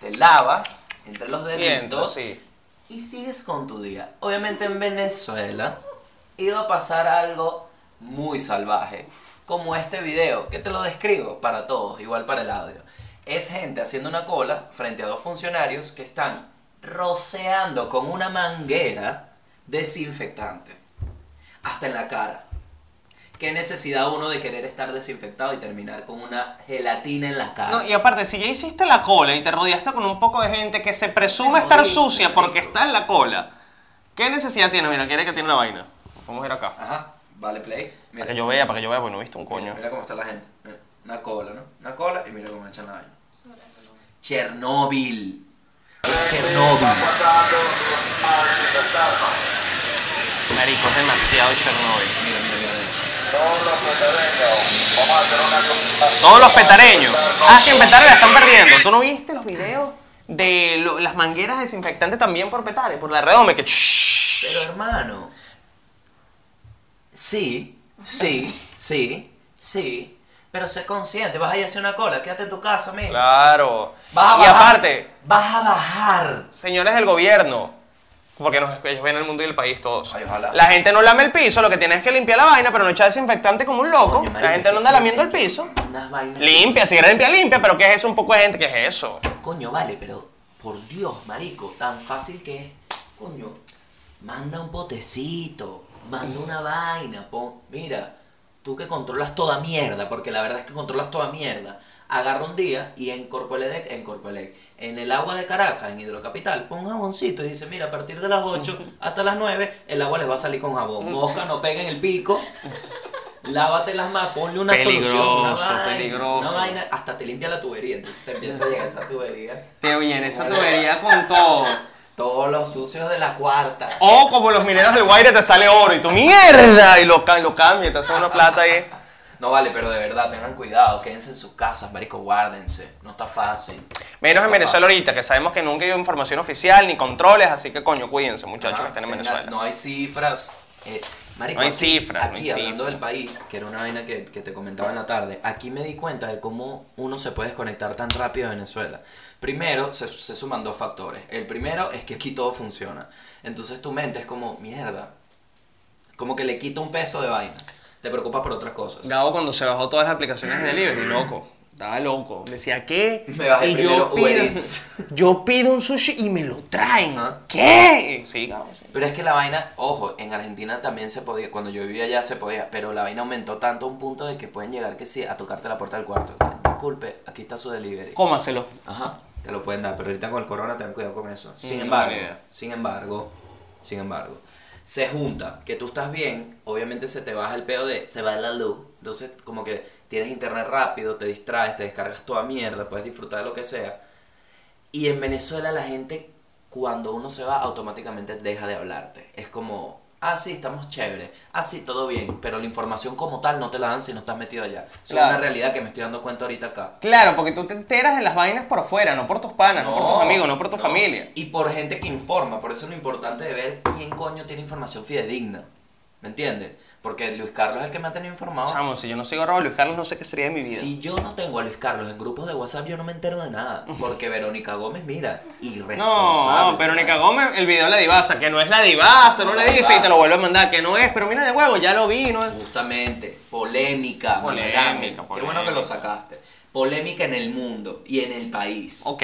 te lavas entre los deditos sí. y sigues con tu día. Obviamente en Venezuela iba a pasar algo muy salvaje, como este video, que te lo describo para todos, igual para el audio. Es gente haciendo una cola frente a dos funcionarios que están roceando con una manguera desinfectante, hasta en la cara. ¿Qué necesidad uno de querer estar desinfectado y terminar con una gelatina en la cara? No, y aparte, si ya hiciste la cola y te rodeaste con un poco de gente que se presume estar sucia porque está en la cola, ¿qué necesidad tiene? Mira, quiere que tiene la vaina. Vamos a ir acá. Ajá, vale play. Para que yo vea, para que yo vea, porque no he visto un Mira, coño. Mira cómo está la gente. Mira, Una cola, ¿no? Una cola y mira cómo echan la vaina. Chernóbil. Chernóbil. Marico, es demasiado Chernobyl. Mira, mira, mira. mira. Todos los petareños. Ah, que en Petare la están perdiendo. ¿Tú no viste los videos de lo- las mangueras desinfectantes también por Petare? Por la redome que... Pero hermano. Sí, sí, sí, sí. Pero sé consciente, vas a ir a hacer una cola, quédate en tu casa, amigo. Claro. Vas a Y aparte, Vas a bajar. señores del gobierno, porque nos- ellos ven el mundo y el país todos. Ay, ojalá. La gente no lame el piso, lo que tiene es que limpiar la vaina, pero no echar desinfectante como un loco. Coño, la gente no anda lamiendo el piso. Limpia, si quieres limpia, limpia, pero ¿qué es eso? Un poco de gente, ¿qué es eso? Coño, vale, pero por Dios, marico, tan fácil que es. Coño, manda un potecito, manda una vaina, pon, mira, tú que controlas toda mierda, porque la verdad es que controlas toda mierda, agarra un día y en Corpoelec, en Corpoelec, en el agua de Caracas, en Hidrocapital, pon jaboncito y dice, mira, a partir de las 8 [LAUGHS] hasta las 9, el agua les va a salir con jabón. Mosca, no peguen el pico. [LAUGHS] Lávate las manos, ponle una solución, una vaina, peligroso. una vaina, hasta te limpia la tubería, entonces te empieza a llegar esa tubería, Te viene esa tubería con todo. Todos los sucios de la cuarta. O como los mineros del Guaire te sale oro y tú mierda y lo, lo cambia, te hace una plata ahí. [LAUGHS] No vale, pero de verdad, tengan cuidado, quédense en sus casas, marico, guárdense, no está fácil. Menos en Venezuela ahorita, que sabemos que nunca hay información oficial ni controles, así que coño, cuídense muchachos Ajá, que estén en tenga- Venezuela. No hay cifras. eh, marico, No hay aquí- cifras, no Aquí, hay hablando cifras. del país, que era una vaina que, que te comentaba en la tarde, aquí me di cuenta de cómo uno se puede desconectar tan rápido de Venezuela. Primero, se, se suman dos factores. El primero es que aquí todo funciona. Entonces tu mente es como, mierda. Como que le quita un peso de vaina. Te preocupas por otras cosas. Gabo cuando se bajó todas las aplicaciones de delivery, loco. Estaba loco. Decía, ¿qué? Me bajé Y primero Uber pido, Eats. [LAUGHS] yo pido un sushi y me lo traen. Ajá. ¿Qué? Sí, Gabo. sí. Pero es que la vaina, ojo, en Argentina también se podía, cuando yo vivía allá se podía, pero la vaina aumentó tanto a un punto de que pueden llegar que sí, a tocarte la puerta del cuarto. Disculpe, aquí está su delivery. Cómaselo. Ajá, te lo pueden dar, pero ahorita con el corona ten cuidado con eso. Sin Mm, embargo, buena idea. sin embargo, sin embargo, se junta que tú estás bien, obviamente se te baja el pedo de se va la luz, entonces como que tienes internet rápido, te distraes, te descargas toda mierda, puedes disfrutar de lo que sea. Y en Venezuela la gente cuando uno se va automáticamente deja de hablarte. Es como, ah, sí, estamos chéveres, ah, sí, todo bien, pero la información como tal no te la dan si no estás metido allá. Es Claro. una realidad que me estoy dando cuenta ahorita acá. Claro, porque tú te enteras de las vainas por fuera, no por tus panas, no, por tus amigos, no por tu no. familia. Y por gente que informa. Por eso es lo importante de ver quién coño tiene información fidedigna. ¿Me entiendes? Porque Luis Carlos es el que me ha tenido informado. Chamo, si yo no sigo a Raúl Luis Carlos, no sé qué sería de mi vida. Si yo no tengo a Luis Carlos en grupos de WhatsApp, yo no me entero de nada. [LAUGHS] Porque Verónica Gómez, mira, irresponsable. No, Verónica Gómez, el video de la divasa, que no es la divasa, no le dice y te lo vuelve a mandar, que no es, pero mira el huevo, ya lo vi, no es. Justamente, polémica. Polémica, Manuel. Qué bueno que lo polémica. sacaste. Polémica en el mundo y en el país. Ok,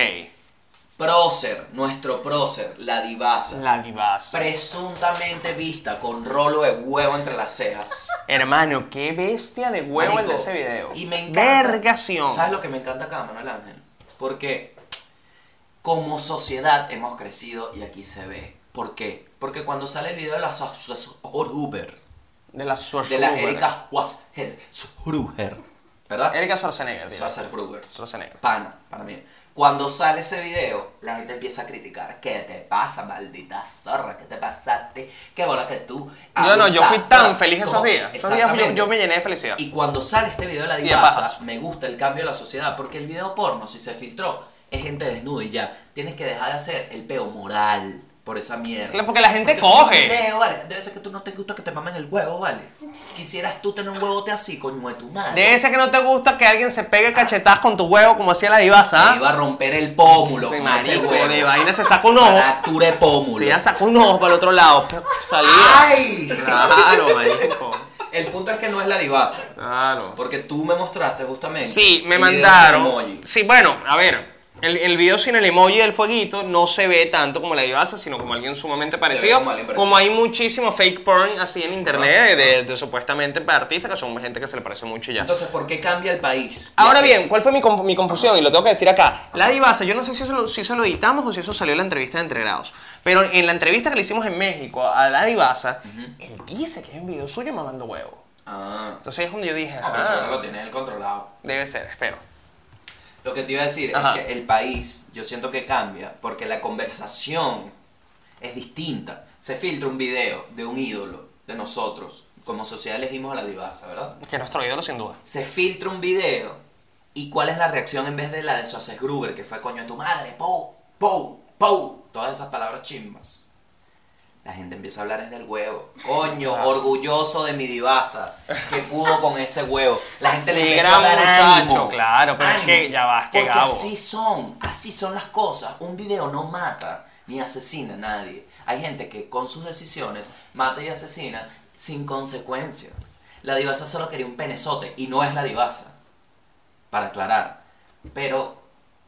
Prócer, nuestro prócer, la divasa. la divasa. Presuntamente vista con rolo de huevo entre las cejas. Hermano, qué bestia de huevo el de Marico, ese video. Y me encanta. Vergación. ¿Sabes lo que me encanta acá, Manuel Ángel? Porque como sociedad hemos crecido y aquí se ve. ¿Por qué? Porque cuando sale el video de la Uber, De la de la Erika Schwarzenegger, ¿verdad? Erika Schwarzenegger. Schwarzenegger. Schwarzenegger. Pana, para mí. Cuando sale ese video, la gente empieza a criticar. ¿Qué te pasa, maldita zorra? ¿Qué te pasaste? ¿Qué bola que tú? Yo no, yo fui tan feliz esos días. Esos días yo, yo me llené de felicidad. Y cuando sale este video de la divasa, me gusta el cambio de la sociedad, porque el video porno, si se filtró, es gente desnuda y ya. Tienes que dejar de hacer el peo moral por esa mierda. Claro, porque la gente Porque coge. video, vale. Debe ser que tú no te gusta que te mamen el huevo, ¿vale? Quisieras tú tener un huevote así, coño de tu madre. De ese que no te gusta que alguien se pegue cachetadas con tu huevo como hacía la divasa. Se iba a romper el pómulo Sí, con ese huevo. de vaina se saca un ojo. Fractura de pómulo. Si ya sacó un ojo para el otro lado, salía. ¡Ay! Claro, marico. El punto es que no es la divasa. Claro. Porque tú me mostraste justamente. Sí, me mandaron. Sí, bueno, a ver. El, el video sin el emoji del fueguito no se ve tanto como la divasa, sino como alguien sumamente parecido. como alguien parecido. Como hay muchísimo fake porn así en internet de, de- de supuestamente artistas que son gente que se le parece mucho y ya. Entonces, ¿por qué cambia el país? Ahora bien, ¿cuál fue mi, mi confusión? Y lo tengo que decir acá. La divasa, yo no sé si eso, lo, si eso lo editamos o si eso salió en la entrevista de Entre Grados. Pero en la entrevista que le hicimos en México a la divasa, él dice que hay un video suyo mamando huevo. Ah. Entonces es donde yo dije, Ah, pero eso ah, no lo tiene él controlado. debe ser, espero. Lo que te iba a decir Ajá. es que el país, yo siento que cambia porque la conversación es distinta. Se filtra un video de un ídolo de nosotros. Como sociedad elegimos a la divasa, ¿verdad? Que nuestro ídolo sin duda. Se filtra un video y cuál es la reacción en vez de la de Suárez Gruber, que fue coño de tu madre, po, po, po, todas esas palabras chimbas. La gente empieza a hablar es del huevo. Coño, orgulloso de mi divasa, que pudo con ese huevo. La gente le empezó a dar muchacho, ánimo. claro, pero es que ya va, es que Gabo. así son, así son las cosas. Un video no mata ni asesina a nadie. Hay gente que con sus decisiones mata y asesina sin consecuencia. La divasa solo quería un penezote y no es la divasa. Para aclarar. Pero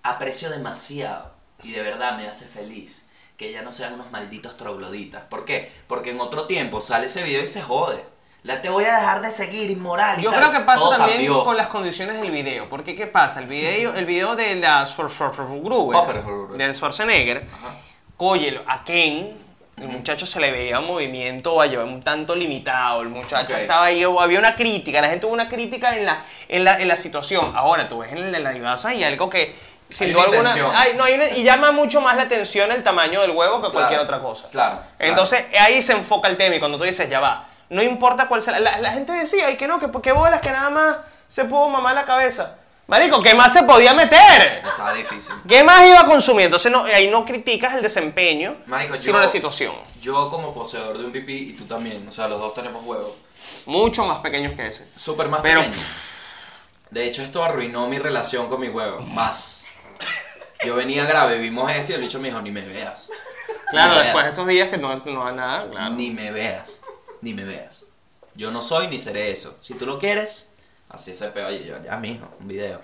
aprecio demasiado y de verdad me hace feliz que ya no sean unos malditos trogloditas. ¿Por qué? Porque en otro tiempo sale ese video y se jode. La te voy a dejar de seguir, inmoral. Yo tal. creo que pasa Todo también cambió. con las condiciones del video. Porque, ¿qué pasa? El video, el video de la Schwar- Schwar- Schwarzenegger, de Schwarzenegger, oye, a Ken, el muchacho se le veía un movimiento vaya, un tanto limitado. El muchacho Ok. estaba ahí, había una crítica, la gente hubo una crítica en la, en la, en la situación. Ahora, tú ves en el de la y algo que. Sin duda una alguna. intención. ay, no, hay una- y llama mucho más la atención el tamaño del huevo que Claro, cualquier otra cosa. claro, claro. Entonces, ahí se enfoca el tema y cuando tú dices, ya va, no importa cuál sea, la, la gente decía, y que no, que qué bolas que nada más se pudo mamar la cabeza. Marico, ¿qué más se podía meter? Estaba difícil. ¿Qué más iba a consumir? Entonces no, ahí no criticas el desempeño, Marico, sino yo- la situación. Yo como poseedor de un pipí y tú también, o sea, los dos tenemos huevos. Mucho más pequeños que ese. Súper más Pero, pequeño. De hecho, esto arruinó mi relación con mi huevo. Más. Yo venía grave, vimos esto y el bicho me dijo, ni me veas. Claro, me después de estos días que no, no hay nada, claro. Ni me veas. Ni me veas. Yo no soy ni seré eso. Si tú lo quieres, así se pega. Oye, yo, ya mijo, un video.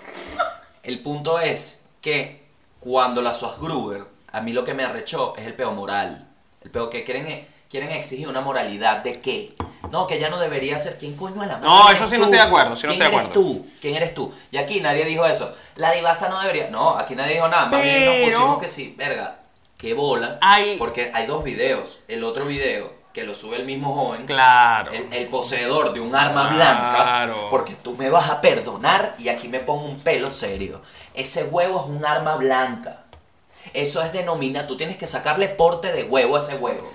El punto es que cuando la Gruber, a mí lo que me arrechó es el peo moral. El peo que quieren, quieren exigir una moralidad de qué. No, que ya no debería ser. ¿Quién coño es la madre No, eso sí no estoy de acuerdo, sí no ¿Quién estoy de eres acuerdo. tú? ¿Quién eres tú? Y aquí nadie dijo eso. La divasa no debería. No, aquí nadie dijo nada. Más bien nos pusimos que sí. Verga, qué bola. Hay- Porque hay dos videos. El otro video, que lo sube el mismo joven. Claro. El, el poseedor de un arma Claro. blanca. Porque tú me vas a perdonar y aquí me pongo un pelo serio. Ese huevo es un arma blanca. Eso es denomina. Tú tienes que sacarle porte de huevo a ese huevo.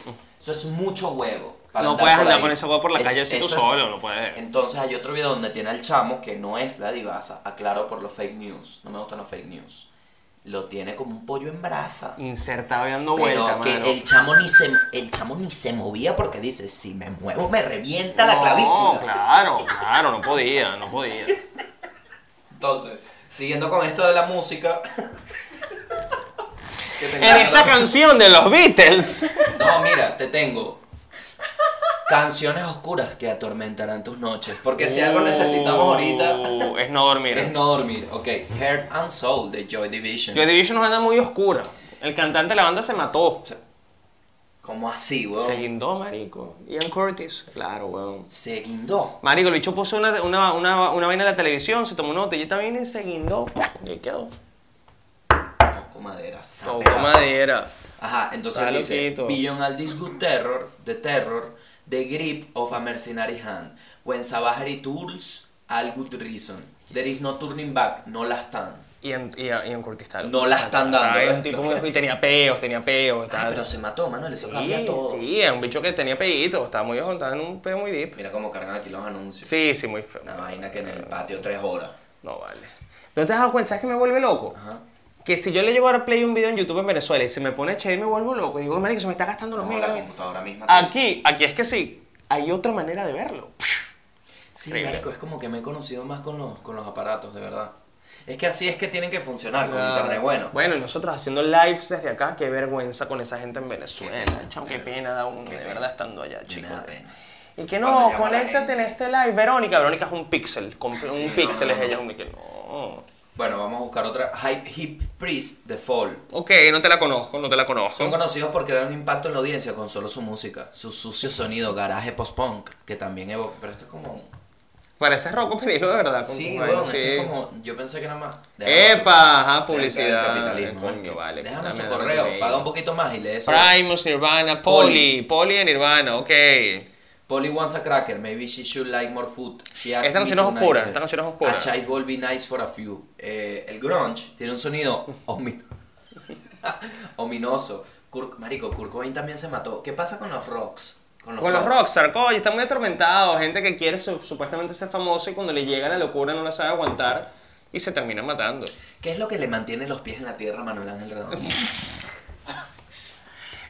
Eso es mucho huevo. para No puedes andar ahí. con ese huevo por la Es- calle así tú es- solo, no puedes. Entonces hay otro video donde tiene al chamo que no es la divasa. Aclaro por los fake news. No me gustan los fake news. Lo tiene como un pollo en brasa. Insertado y dando Pero vuelta, que mano. el chamo ni se el chamo ni se movía porque dice, si me muevo me revienta la No, clavícula. claro, [LAUGHS] claro, no podía, no podía. Entonces, siguiendo con esto de la música. En esta canción de los Beatles. No, mira, te tengo canciones oscuras que atormentarán tus noches. Porque si algo necesitamos ahorita Uh, es no dormir. es no dormir. Ok, Heart and Soul de Joy Division. Joy Division nos anda muy oscura. El cantante de la banda se mató. ¿Cómo así, weón? Se guindó, marico. Ian Curtis. Claro, weón. Se guindó. Marico, el bicho puso una, una, una, una vaina en la televisión, se tomó una botellita bien y se guindó. Y ahí quedó. Toco madera. a- madera. Ajá, entonces Está dice, loquito. Beyond all this good terror, the terror, the grip of a mercenary hand, when Savage tools, all good reason, there is no turning back, no last stand. Ian, Ian, Ian Curtis tal. No la están dando, ¿eh? un tipo muy- y tenía peos, tenía peos. Ay, tal. pero se mató, Manuel, eso Sí, cambia todo. sí, es un bicho que tenía peitos, estaba muy estaba en un peo muy deep. Mira cómo cargan aquí los anuncios. Sí, sí, muy feo. Una vaina que en el patio tres horas. No vale. ¿No te has dado cuenta? ¿Sabes qué me vuelve loco? Ajá. Que si yo le llego a dar play un video en YouTube en Venezuela y se me pone chévere, me vuelvo loco. Digo, marico, se me está gastando los No, la megas. computadora misma. te dice. Aquí, aquí es que sí. Hay otra manera de verlo. Sí, Increíble. marico, es como que me he conocido más con los, con los aparatos, de verdad. Es que así es que tienen que funcionar con internet bueno. Bueno, y nosotros haciendo lives desde acá, qué vergüenza con esa gente en Venezuela. Chamo, qué pena da uno de verdad estando allá, chicos. Y que no, conéctate en este live. Verónica, Verónica es un pixel. un Sí, pixel no, es ella. no. Un que no. Bueno, vamos a buscar otra. Hype Hip Priest, The Fall. Ok, no te la conozco, no te la conozco. Son conocidos por crear un impacto en la audiencia con solo su música, su sucio sonido, garaje post-punk, que también evoca. Pero esto es como. Parece Rocco Perillo, de verdad. con Sí, esto sí. es como. Yo pensé que nada más. Epa, ajá, publicidad. capitalismo, Coño, vale, Deja nuestro correo, paga un poquito más y lee eso. Primus, Nirvana, Poli. Poli de Nirvana, ok. Polly wants a cracker, maybe she should like more food. She asked Esta canción es tonight oscura, esta canción es oscura. A child will be nice for a few. Eh, el grunge tiene un sonido [LAUGHS] omi- [LAUGHS] ominoso. Kurt- Marico, Kurt Cobain también se mató. ¿Qué pasa con los rocks? Con los rockstar, coño, están muy atormentados. Gente que quiere su- supuestamente ser famosa y cuando le llega la locura no la sabe aguantar y se termina matando. ¿Qué es lo que le mantiene los pies en la tierra a Manuel Ángel Redondo? [LAUGHS]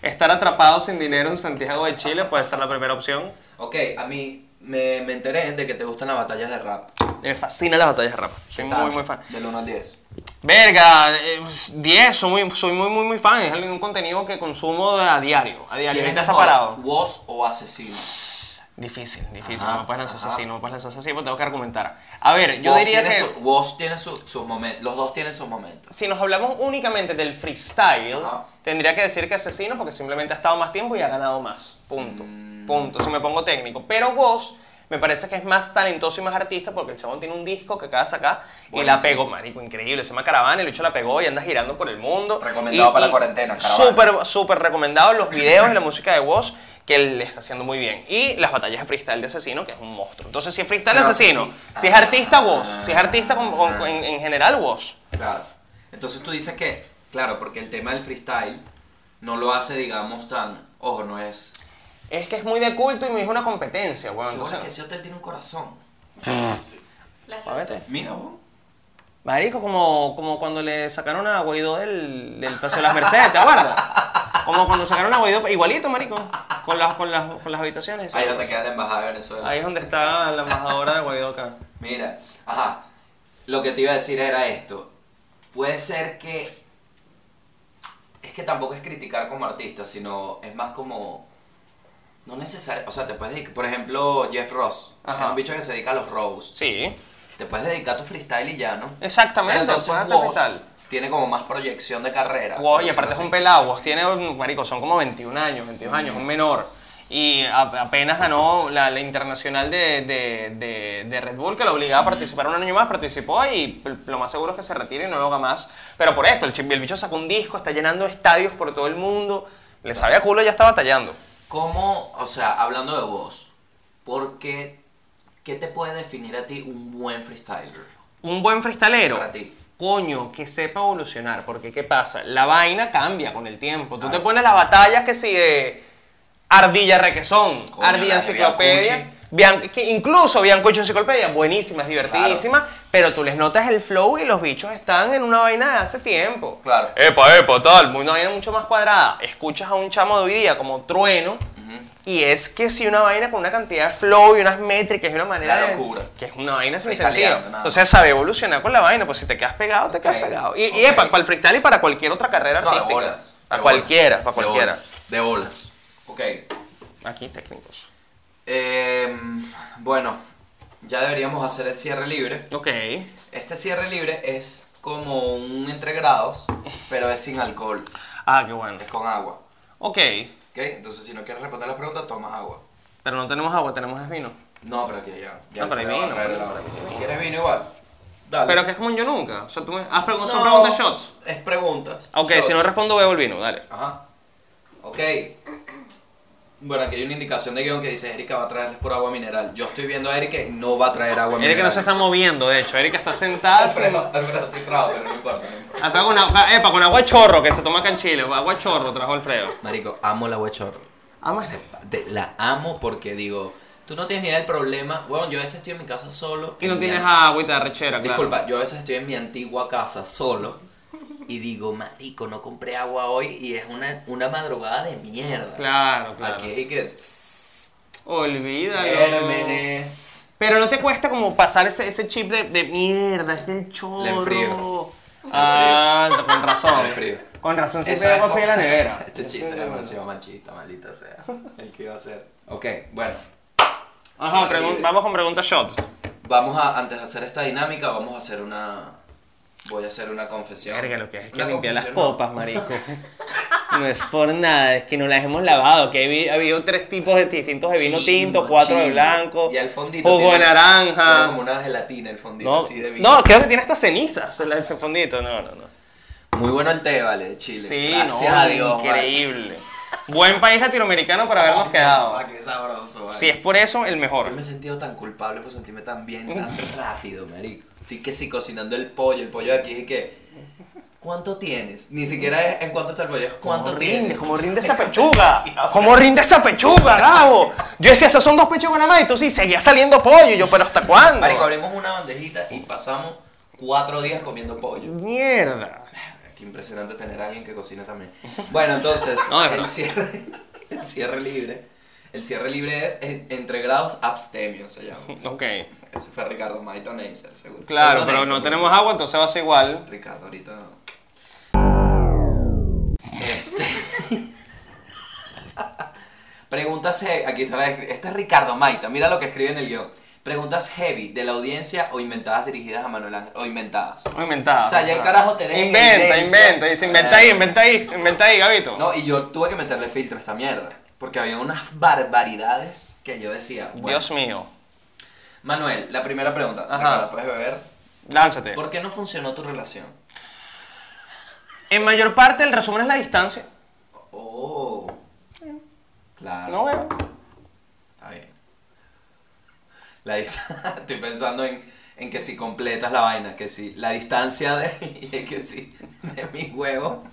Estar atrapado sin dinero en Santiago de Chile puede ser la primera opción. Ok, a mí me, me enteré de que te gustan las batallas de rap. Me fascinan las batallas de rap. Soy muy, muy fan. Del 1 al 10. Verga, eh, 10, soy muy, soy muy, muy, muy fan. Es un contenido que consumo a diario. A diario. ¿Quién es está mejor, parado. ¿Woz o Asesino? Difícil, difícil. Ajá, no puedes lanzarse ajá. así, no puedes lanzarse así, porque tengo que argumentar. A ver, yo Woz diría tiene que su- Woz tiene sus su momentos. Los dos tienen sus momentos. si nos hablamos únicamente del freestyle, Ajá. tendría que decir que Asesino porque simplemente ha estado más tiempo y ha ganado más. Punto. Mm. Punto. Si me pongo técnico. Pero Woz me parece que es más talentoso y más artista porque el chabón tiene un disco que acaba de sacar y la pegó, marico, increíble. Se llama Caravana, el bicho la pegó y anda girando por el mundo. Recomendado Y- para la y cuarentena, Caravana. Súper, súper recomendado los videos y la música de Woz que él le está haciendo muy bien. Y las batallas de freestyle de Asesino, que es un monstruo. Entonces, si es freestyle, Pero Asesino. sí. Si es artista, Woz. Si es artista con- con- en, en general, Woz. Claro. Entonces tú dices que, claro, porque el tema del freestyle no lo hace, digamos, tan. Ojo, no es. Es que es muy de culto y me es una competencia, weón. Bueno que Entonces, ese hotel tiene un corazón. [LAUGHS] Las Mira, vos. Marico, como, como cuando le sacaron a Guaidó del, del Paseo de las Mercedes, ¿te acuerdas? Como cuando sacaron a Guaidó, igualito, marico, con las, con las, con las habitaciones. Ahí es donde queda la embajada de Venezuela. Ahí es donde está la embajadora de Guaidó acá. Mira, ajá. Lo que te iba a decir era esto. Puede ser que. Es que tampoco es criticar como artista, sino es más como. No necesario. O sea, te puedes dedicar. Por ejemplo, Jeff Ross. Ajá. Es un bicho que se dedica a los roasts. Sí, Te puedes dedicar a tu freestyle y ya, ¿no? exactamente, Entonces, puedes hacer freestyle. Tiene como más proyección de carrera. Wow, y aparte es un pelado, Woz tiene, marico, son como 21 años, 22 años, un menor. Y a- apenas ganó la, la internacional de, de, de, de Red Bull, que lo obligaba a participar un año más, participó y lo más seguro es que se retire y no lo haga más. Pero por esto, el, el bicho sacó un disco, está llenando estadios por todo el mundo, le sabe a culo y ya está batallando. ¿Cómo, o sea, hablando de vos, ¿por qué, qué te puede definir a ti un buen freestyler? Un buen freestalero. Para ti. Coño, que sepa evolucionar, porque ¿qué pasa? La vaina cambia con el tiempo. Tú te pones las batallas que si de Ardilla Requesón, Coño, Ardilla la Enciclopedia, incluso Biancucci Enciclopedia, buenísima, es divertidísima, pero tú les notas el flow y los bichos están en una vaina de hace tiempo. Claro. Epa, epa, tal, una vaina mucho más cuadrada. Escuchas a un chamo de hoy día como Trueno, y es que si una vaina con una cantidad de flow y unas métricas y una manera La de- locura. que es una vaina sin sentido. Entonces sabe evolucionar con la vaina, pues si te quedas pegado, te quedas Ok, pegado. Y, ok. y epa, para el freestyle y para cualquier otra carrera No, de artística. bolas. Para de cualquiera, bolas, para de cualquiera. bolas, De bolas. Ok. Aquí técnicos. Em, bueno, ya deberíamos hacer el cierre libre. Ok. Este cierre libre es como un entre grados, pero es sin alcohol. Ah, qué bueno. Es con agua. Ok. ¿Ok? Entonces, si no quieres responder las preguntas, tomas agua. Pero no tenemos agua, tenemos vino. No, pero aquí ya. ya No, pero hay vino, pero- hay. ¿Quieres vino igual? Dale. Pero que es como un yo nunca. O sea, tú me... has pregun- son No, preguntas shots. Es preguntas. Ok, Shots. si no respondo, bebo el vino, dale. Ajá. Ok. Bueno, aquí hay una indicación de guion que dice Erika va a traerles por agua mineral. Yo estoy viendo a Erika y no va a traer agua mineral. Erika no se está moviendo, de hecho. Erika está sentada. Alfredo, Alfredo sí trajo, pero no importa. no importa. Alfredo con agua, epa, con agua de chorro que se toma acá en Chile. Agua chorro trajo Alfredo. Marico, amo la agua chorro. Amas la amo porque digo, tú no tienes ni idea del problema. Bueno, yo a veces estoy en mi casa solo. Y no tienes agüita de rechera, claro. Disculpa, yo a veces estoy en mi antigua casa solo y digo, marico, no compré agua hoy y es una, una madrugada de mierda. Claro, claro. Aquí hay que... Olvídalo. Gérmenes. Pero no te cuesta como pasar ese, ese chip de, de mierda, es del chorro. Le enfrío. Ah, con razón. Le enfrío. Con razón, siempre fría en la nevera. Este chiste es demasiado machista, maldita sea. El que iba a ser. Ok, bueno. Ajá, vamos con preguntas shot. Vamos a, antes de hacer esta dinámica, vamos a hacer una... Voy a hacer una confesión. Verga, lo que es que limpiar las copas, marico. No es por nada, es que no las hemos lavado. Que ha habido tres tipos de distintos de vino Chimbo, tinto, cuatro de chimbo. blanco, Y el fondito. jugo de Tiene naranja. como una gelatina el fondito No, así de vino. no, creo que tiene hasta cenizas el ese fondito. No, no, no. Muy bueno el té, vale, de Chile. Sí, Gracias no, a Dios. increíble. Buen país latinoamericano para habernos quedado. Ah, qué sabroso, vale. Si es por eso, el mejor. Yo me he sentido tan culpable por sentirme tan bien, tan [LAUGHS] rápido, marico. Estoy que sí cocinando el pollo, el pollo de aquí y que... ¿Cuánto tienes? Ni siquiera es en cuánto está el pollo, es cuánto ¿Cómo tienes. rinde? [LAUGHS] ¿Cómo rinde esa pechuga? ¿Cómo rinde esa pechuga, Gabo? Yo decía, esas son dos pechugas nada más y tú sí, seguía saliendo pollo. Y yo, ¿pero hasta cuándo? Marico, abrimos una bandejita y pasamos cuatro días comiendo pollo. Mierda. Qué impresionante tener a alguien que cocina también. Bueno, entonces, [LAUGHS] No, el, cierre, el cierre libre. El cierre libre es en- entre grados abstemio, se llama. [LAUGHS] Ok. Ese fue Ricardo Maito Neisser, seguro. Claro, Maito pero Neisser, no tenemos agua, entonces va a ser igual. Ricardo, ahorita no. Este. [LAUGHS] Preguntas, aquí está la, este es Ricardo Maita, mira lo que escribe en el guion. Preguntas heavy de la audiencia o inventadas dirigidas a Manuel Ángel, o inventadas. No inventado. O sea, ya el carajo te deja en Inventa, inventa. Dice, inventa ahí, inventa ahí, inventa ahí, Gabito. No, y yo tuve que meterle filtro a esta mierda, porque había unas barbaridades que yo decía, bueno. Dios mío. Manuel, la primera pregunta, Ajá. ¿puedes beber? Lánzate. ¿Por qué no funcionó tu relación? En mayor parte el resumen es la distancia. Oh, claro. No veo. Está bien. La dist- [LAUGHS] Estoy pensando en, en que si completas la vaina, que si la distancia de. [LAUGHS] que si de mi huevo.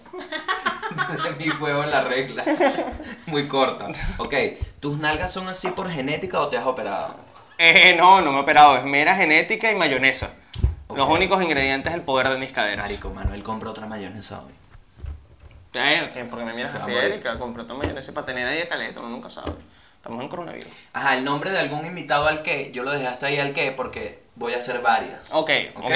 De [LAUGHS] mi huevo en la regla. [LAUGHS] Muy corta. Ok, ¿tus nalgas son así por genética o te has operado? Eh, no, no me he operado. Es mera genética y mayonesa. Los únicos ingredientes es el poder de mis caderas. Marico, Manuel compró otra mayonesa hoy. Eh, ok, porque me miras así. Erika. Compré otra mayonesa para tener ahí de caleta, uno nunca sabe. Estamos en coronavirus. Ajá, el nombre de algún invitado al que, yo lo dejé hasta ahí al que porque voy a hacer varias. Ok, ok.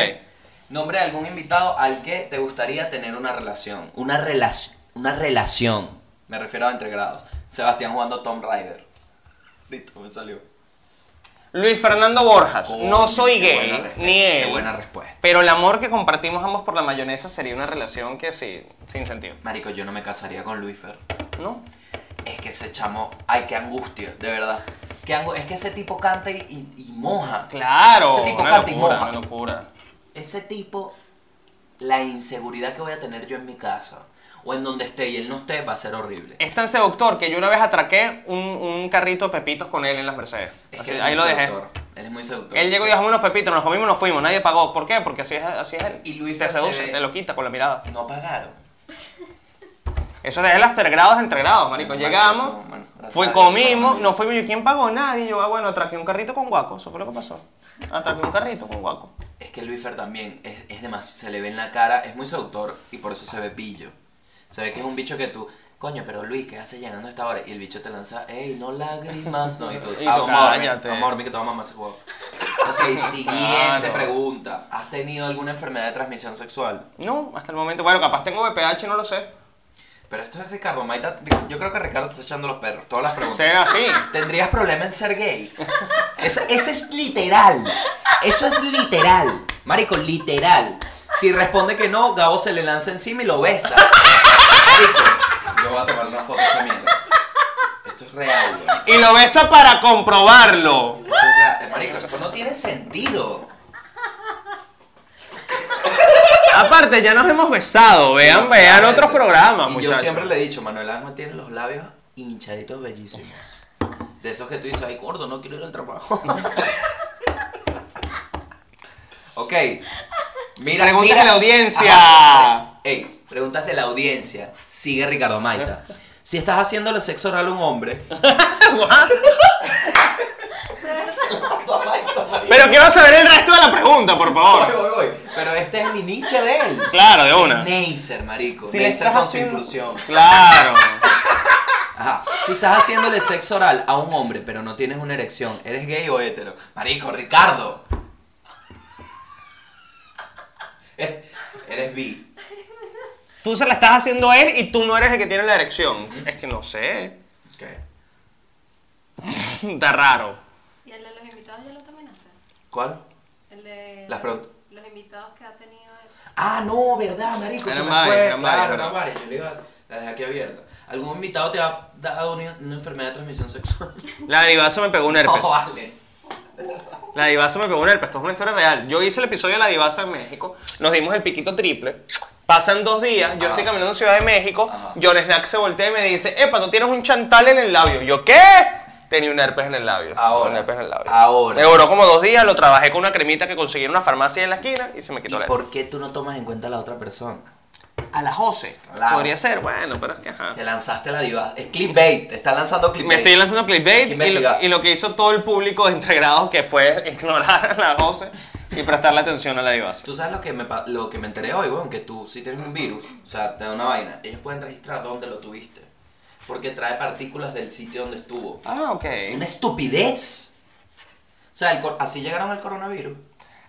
Nombre de algún invitado al que te gustaría tener una relación. Una relación. Una relación. Me refiero a entre grados. Sebastián jugando Tomb Raider. Listo, me salió. Luis Fernando Borjas. no soy gay, ni él. Qué buena respuesta. Pero el amor que compartimos ambos por la mayonesa sería una relación que sí, sin sentido. Marico, yo no me casaría con Luifer. ¿No? Es que ese chamo. Ay, qué angustia, de verdad. Qué angu- es que ese tipo canta y, y- y moja. Claro. Ese tipo una canta y moja. una locura. Ese tipo. La inseguridad que voy a tener yo en mi casa. O en donde esté y él no esté, va a ser horrible. Es tan seductor que yo una vez atraqué un, un carrito de pepitos con él en las Mercedes. Es Así- él ahí lo dejé. seductor. Él es muy seductor. Él llegó y dejó unos pepitos, nos comimos, nos fuimos, nadie pagó. ¿Por qué? Porque así es, así es él. Y Luis te se seduce, ve- te lo quita con la mirada. No pagaron. Eso es el aftergrados entre grados, marico. Llegamos, eso, bueno, fue, comimos, nos fuimos. Yo, ¿quién pagó? Nadie. Yo, ah, bueno, atraqué un carrito con guaco. Eso fue lo que pasó. Atraqué un carrito con guaco. Es que Luis Fer también es, es demasiado, se le ve en la cara, es muy seductor y por eso se ve pillo. Se ve que es un bicho que tú, coño, pero Luis, ¿qué hace llegando a esta hora? Y el bicho te lanza, ey, no lágrimas, no, y tú, [LAUGHS] Y "Ah, tú, cállate. vamos a dormir que te vamos a mamar ese huevo. [LAUGHS] Ok, siguiente Claro. pregunta. ¿Has tenido alguna enfermedad de transmisión sexual? No, hasta el momento. Bueno, capaz tengo VPH, no lo sé. Pero esto es Ricardo Maita, yo creo que Ricardo está echando los perros, todas las preguntas. Será así. ¿Tendrías problema en ser gay? Ese es literal. Eso es literal. Marico, literal. Si responde que no, Gabo se le lanza encima y lo besa. Yo voy a tomar una foto mierda. Esto es real, güey. Y lo besa para comprobarlo. Esto es real. Eh, Marico, esto no tiene sentido. Aparte, ya nos hemos besado. Vean, vean otros programas, Y muchachos. yo siempre le he dicho, Manuel Ángel tiene los labios hinchaditos bellísimos. De esos que tú dices, ay, gordo, no quiero ir al trabajo. [LAUGHS] ok. Mira, Preguntas mira. de la audiencia. Ajá. Ey, preguntas de la audiencia. Sigue Ricardo Maita. [LAUGHS] Si estás haciéndole sexo oral a un hombre. [LAUGHS] Pero quiero saber el resto de la pregunta, por favor. voy, voy. Pero este es el inicio de él. Claro, de una. Neisser, marico. Si Neisser estás con su haciendo- inclusión. Claro. [LAUGHS] Ajá. Si estás haciéndole sexo oral a un hombre, pero no tienes una erección, ¿eres gay o hetero? Marico, Ricardo. Eres eres bi. Tú se la estás haciendo a él y tú no eres el que tiene la erección. Es que no sé. [LAUGHS] Está raro. ¿Y el de los invitados ya lo terminaste? ¿Cuál? El de Las preguntas. los invitados que ha tenido él. Ah, no, verdad, marico. se Eran me fue. eran claro, varias, eran ¿verdad? varias. Yo le iba a la dejé aquí abierta. ¿Algún invitado te ha dado una, una enfermedad de transmisión sexual? [LAUGHS] La divasa me pegó un herpes. No, vale. La divasa me pegó un herpes. Esto es una historia real. Yo hice el episodio de la divasa en México. Nos dimos el piquito triple. Pasan dos días, yo Ajá. estoy caminando en Ciudad de México, Ajá. John Snack se voltea y me dice, epa, tú tienes un chantal en el labio. Yo, ¿qué? Tenía un herpes en el labio. Ahora. Un herpes en el labio. Ahora. Me duró como dos días, lo trabajé con una cremita que conseguí en una farmacia en la esquina y se me ¿Y quitó el herpes. por qué tú no tomas en cuenta a la otra persona? A las 11. Claro. Podría ser, bueno, pero es que ajá. Te lanzaste la diva. Es clickbait. Te está lanzando Me clickbait. estoy lanzando clickbait y lo, y lo que hizo todo el público de que fue [LAUGHS] ignorar a las 11 y prestarle atención a la divasa. Tú sabes lo que me, lo que me enteré hoy, weón, que tú si tienes un virus, o sea, te da una vaina, ellos pueden registrar dónde lo tuviste. Porque trae partículas del sitio donde estuvo. Ah, ok. Una estupidez. O sea, el así llegaron al coronavirus.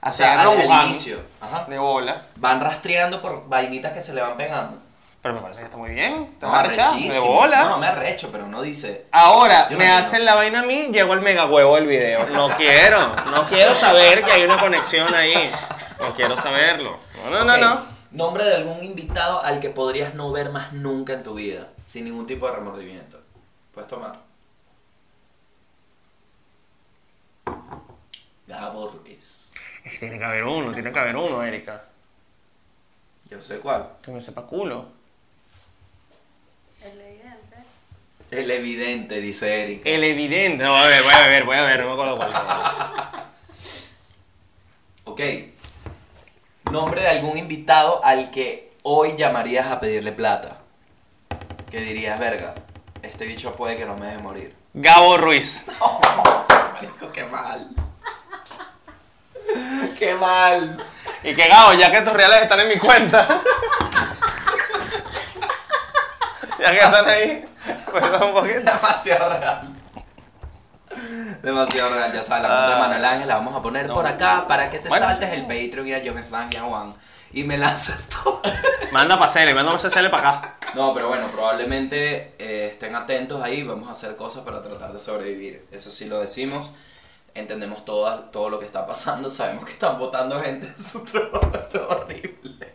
O sea, al, al inicio. Ajá. De bola. Van rastreando por vainitas que se le van pegando. Pero me parece que está muy bien. Está arrechado, de bola. No, no me arrecho, pero no dice. Ahora, Yo me hacen la vaina a mí, llegó el mega huevo del video. No quiero, no quiero saber que hay una conexión ahí. No quiero saberlo. No, no, no, no. Nombre de algún invitado al que podrías no ver más nunca en tu vida, sin ningún tipo de remordimiento. Puedes tomar. Gabo Ruiz. Es que tiene que haber uno, tiene que haber uno, Erika. Yo sé cuál. Que me sepa culo. El evidente. El evidente, dice Eric. El evidente. No, a ver, voy a ver, voy a ver, no me acuerdo cuál. [LAUGHS] Ok. Nombre de algún invitado al que hoy llamarías a pedirle plata. Que dirías, verga, este bicho puede que no me deje morir. Gabo Ruiz. [LAUGHS] Marico, qué mal. [LAUGHS] qué mal. Y que Gabo, ya que tus reales están en mi cuenta. [LAUGHS] ya que están ahí, pues un poquito. Demasiado real. Demasiado real, ya sabes, la cuenta de Ah. Manuel Ángel la vamos a poner No. por acá para que te Bueno, saltes el Patreon y a John Slang y a Juan y me lanzas todo. [LAUGHS] Manda para Cele, manda ese Cele para acá. No, pero bueno, probablemente eh, estén atentos ahí, vamos a hacer cosas para tratar de sobrevivir. Eso sí lo decimos. Entendemos todo, todo lo que está pasando, sabemos que están votando gente en su [LAUGHS] trabajo, es horrible.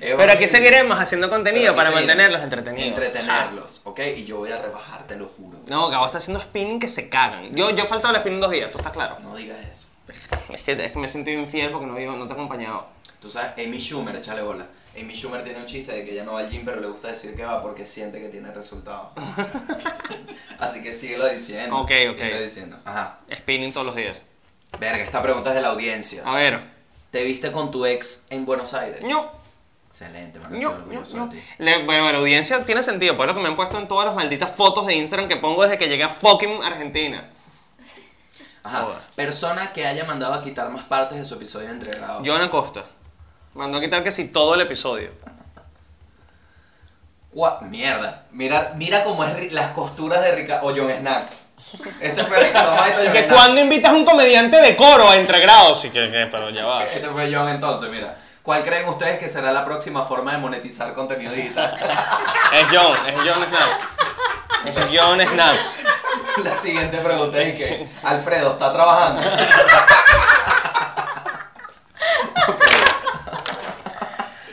Es Pero aquí seguiremos haciendo contenido para mantenerlos entretenidos. Entretenerlos, ¿ok? Y yo voy a rebajar, te lo juro. No, Gabo está haciendo spinning que se cagan. Yo, yo falto al spinning dos días, ¿tú estás claro? No digas eso. Es que, es que me siento infiel porque no, no te he acompañado. Tú sabes, Amy Schumer, échale bola. Amy Schumer tiene un chiste de que ella no va al gym, pero le gusta decir que va porque siente que tiene resultados. [LAUGHS] Así que síguelo diciendo. Ok, ok. síguelo diciendo. Ajá. Spinning todos los días. Verga, esta pregunta es de la audiencia. A ver. ¿Te viste con tu ex en Buenos Aires? ño, Excelente, ño. de ti. Le- Bueno, la audiencia tiene sentido, por lo que me han puesto en todas las malditas fotos de Instagram que pongo desde que llegué a fucking Argentina. Ajá. Joder. Persona que haya mandado a quitar más partes de su episodio de entregado. John Acosta. Mandó a quitar que sí todo el episodio. Mierda. Mira, mira cómo es ri- las costuras de Ricardo. O John Snacks. Este fue Ricardo Maito, John Que [LAUGHS] Snacks. cuando invitas a un comediante de coro a entregrados, sí que, que- pero ya va. Este fue John entonces, mira. ¿Cuál creen ustedes que será la próxima forma de monetizar contenido digital? [LAUGHS] Es John, es John Snaps. Es John Snaps. La siguiente pregunta es que Alfredo está trabajando. [LAUGHS]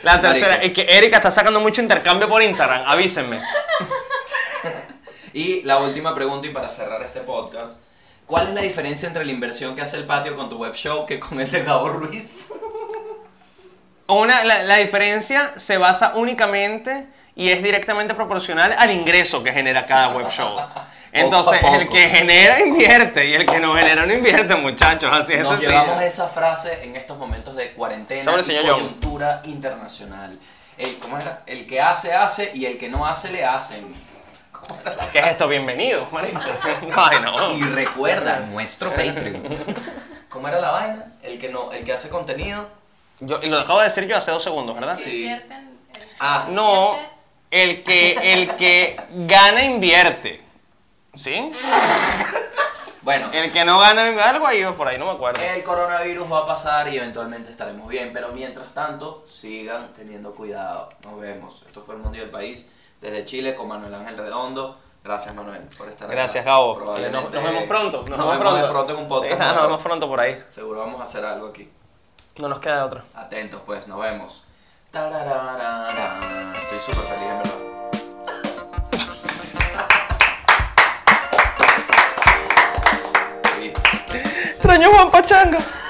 La tercera, Marico. es que Erika está sacando mucho intercambio por Instagram, avísenme. Y la última pregunta y para cerrar este podcast. ¿Cuál es la diferencia entre la inversión que hace el patio con tu web show que con el de Gabo Ruiz? Una, la, la diferencia se basa únicamente y es directamente proporcional al ingreso que genera cada web show. Entonces, Poco a el poco. que genera invierte y el que no genera no invierte, muchachos. Así es Nos sencillo. llevamos esa frase en estos momentos de cuarentena Sobre el y señor John. coyuntura internacional. El, ¿Cómo era? El que hace, hace y el que no hace, le hacen. ¿Cómo era la ¿Qué es esto? Bienvenido, marico. [LAUGHS] Ay, no. Y recuerda, nuestro Patreon. ¿Cómo era la vaina? El que no, el que hace contenido. Yo, y lo acabo de decir yo hace dos segundos, ¿verdad? Sí. Invierten el- Ah, No, el que, el que gana invierte. ¿Sí? [LAUGHS] bueno. El que no gana algo ahí va por ahí, no me acuerdo. El coronavirus va a pasar y eventualmente estaremos bien, pero mientras tanto, sigan teniendo cuidado. Nos vemos. Esto fue el Mundo y el País desde Chile con Manuel Ángel Redondo. Gracias, Manuel, por estar acá. Gracias, Gabo. Eh, nos, nos vemos pronto. Nos, Nos, vemos pronto. en un podcast. Nos vemos pronto por ahí. Seguro vamos a hacer algo aquí. No nos queda otra. Atentos, pues, nos vemos. Estoy súper feliz, en verdad. Listo. Extraño Juan Pachanga.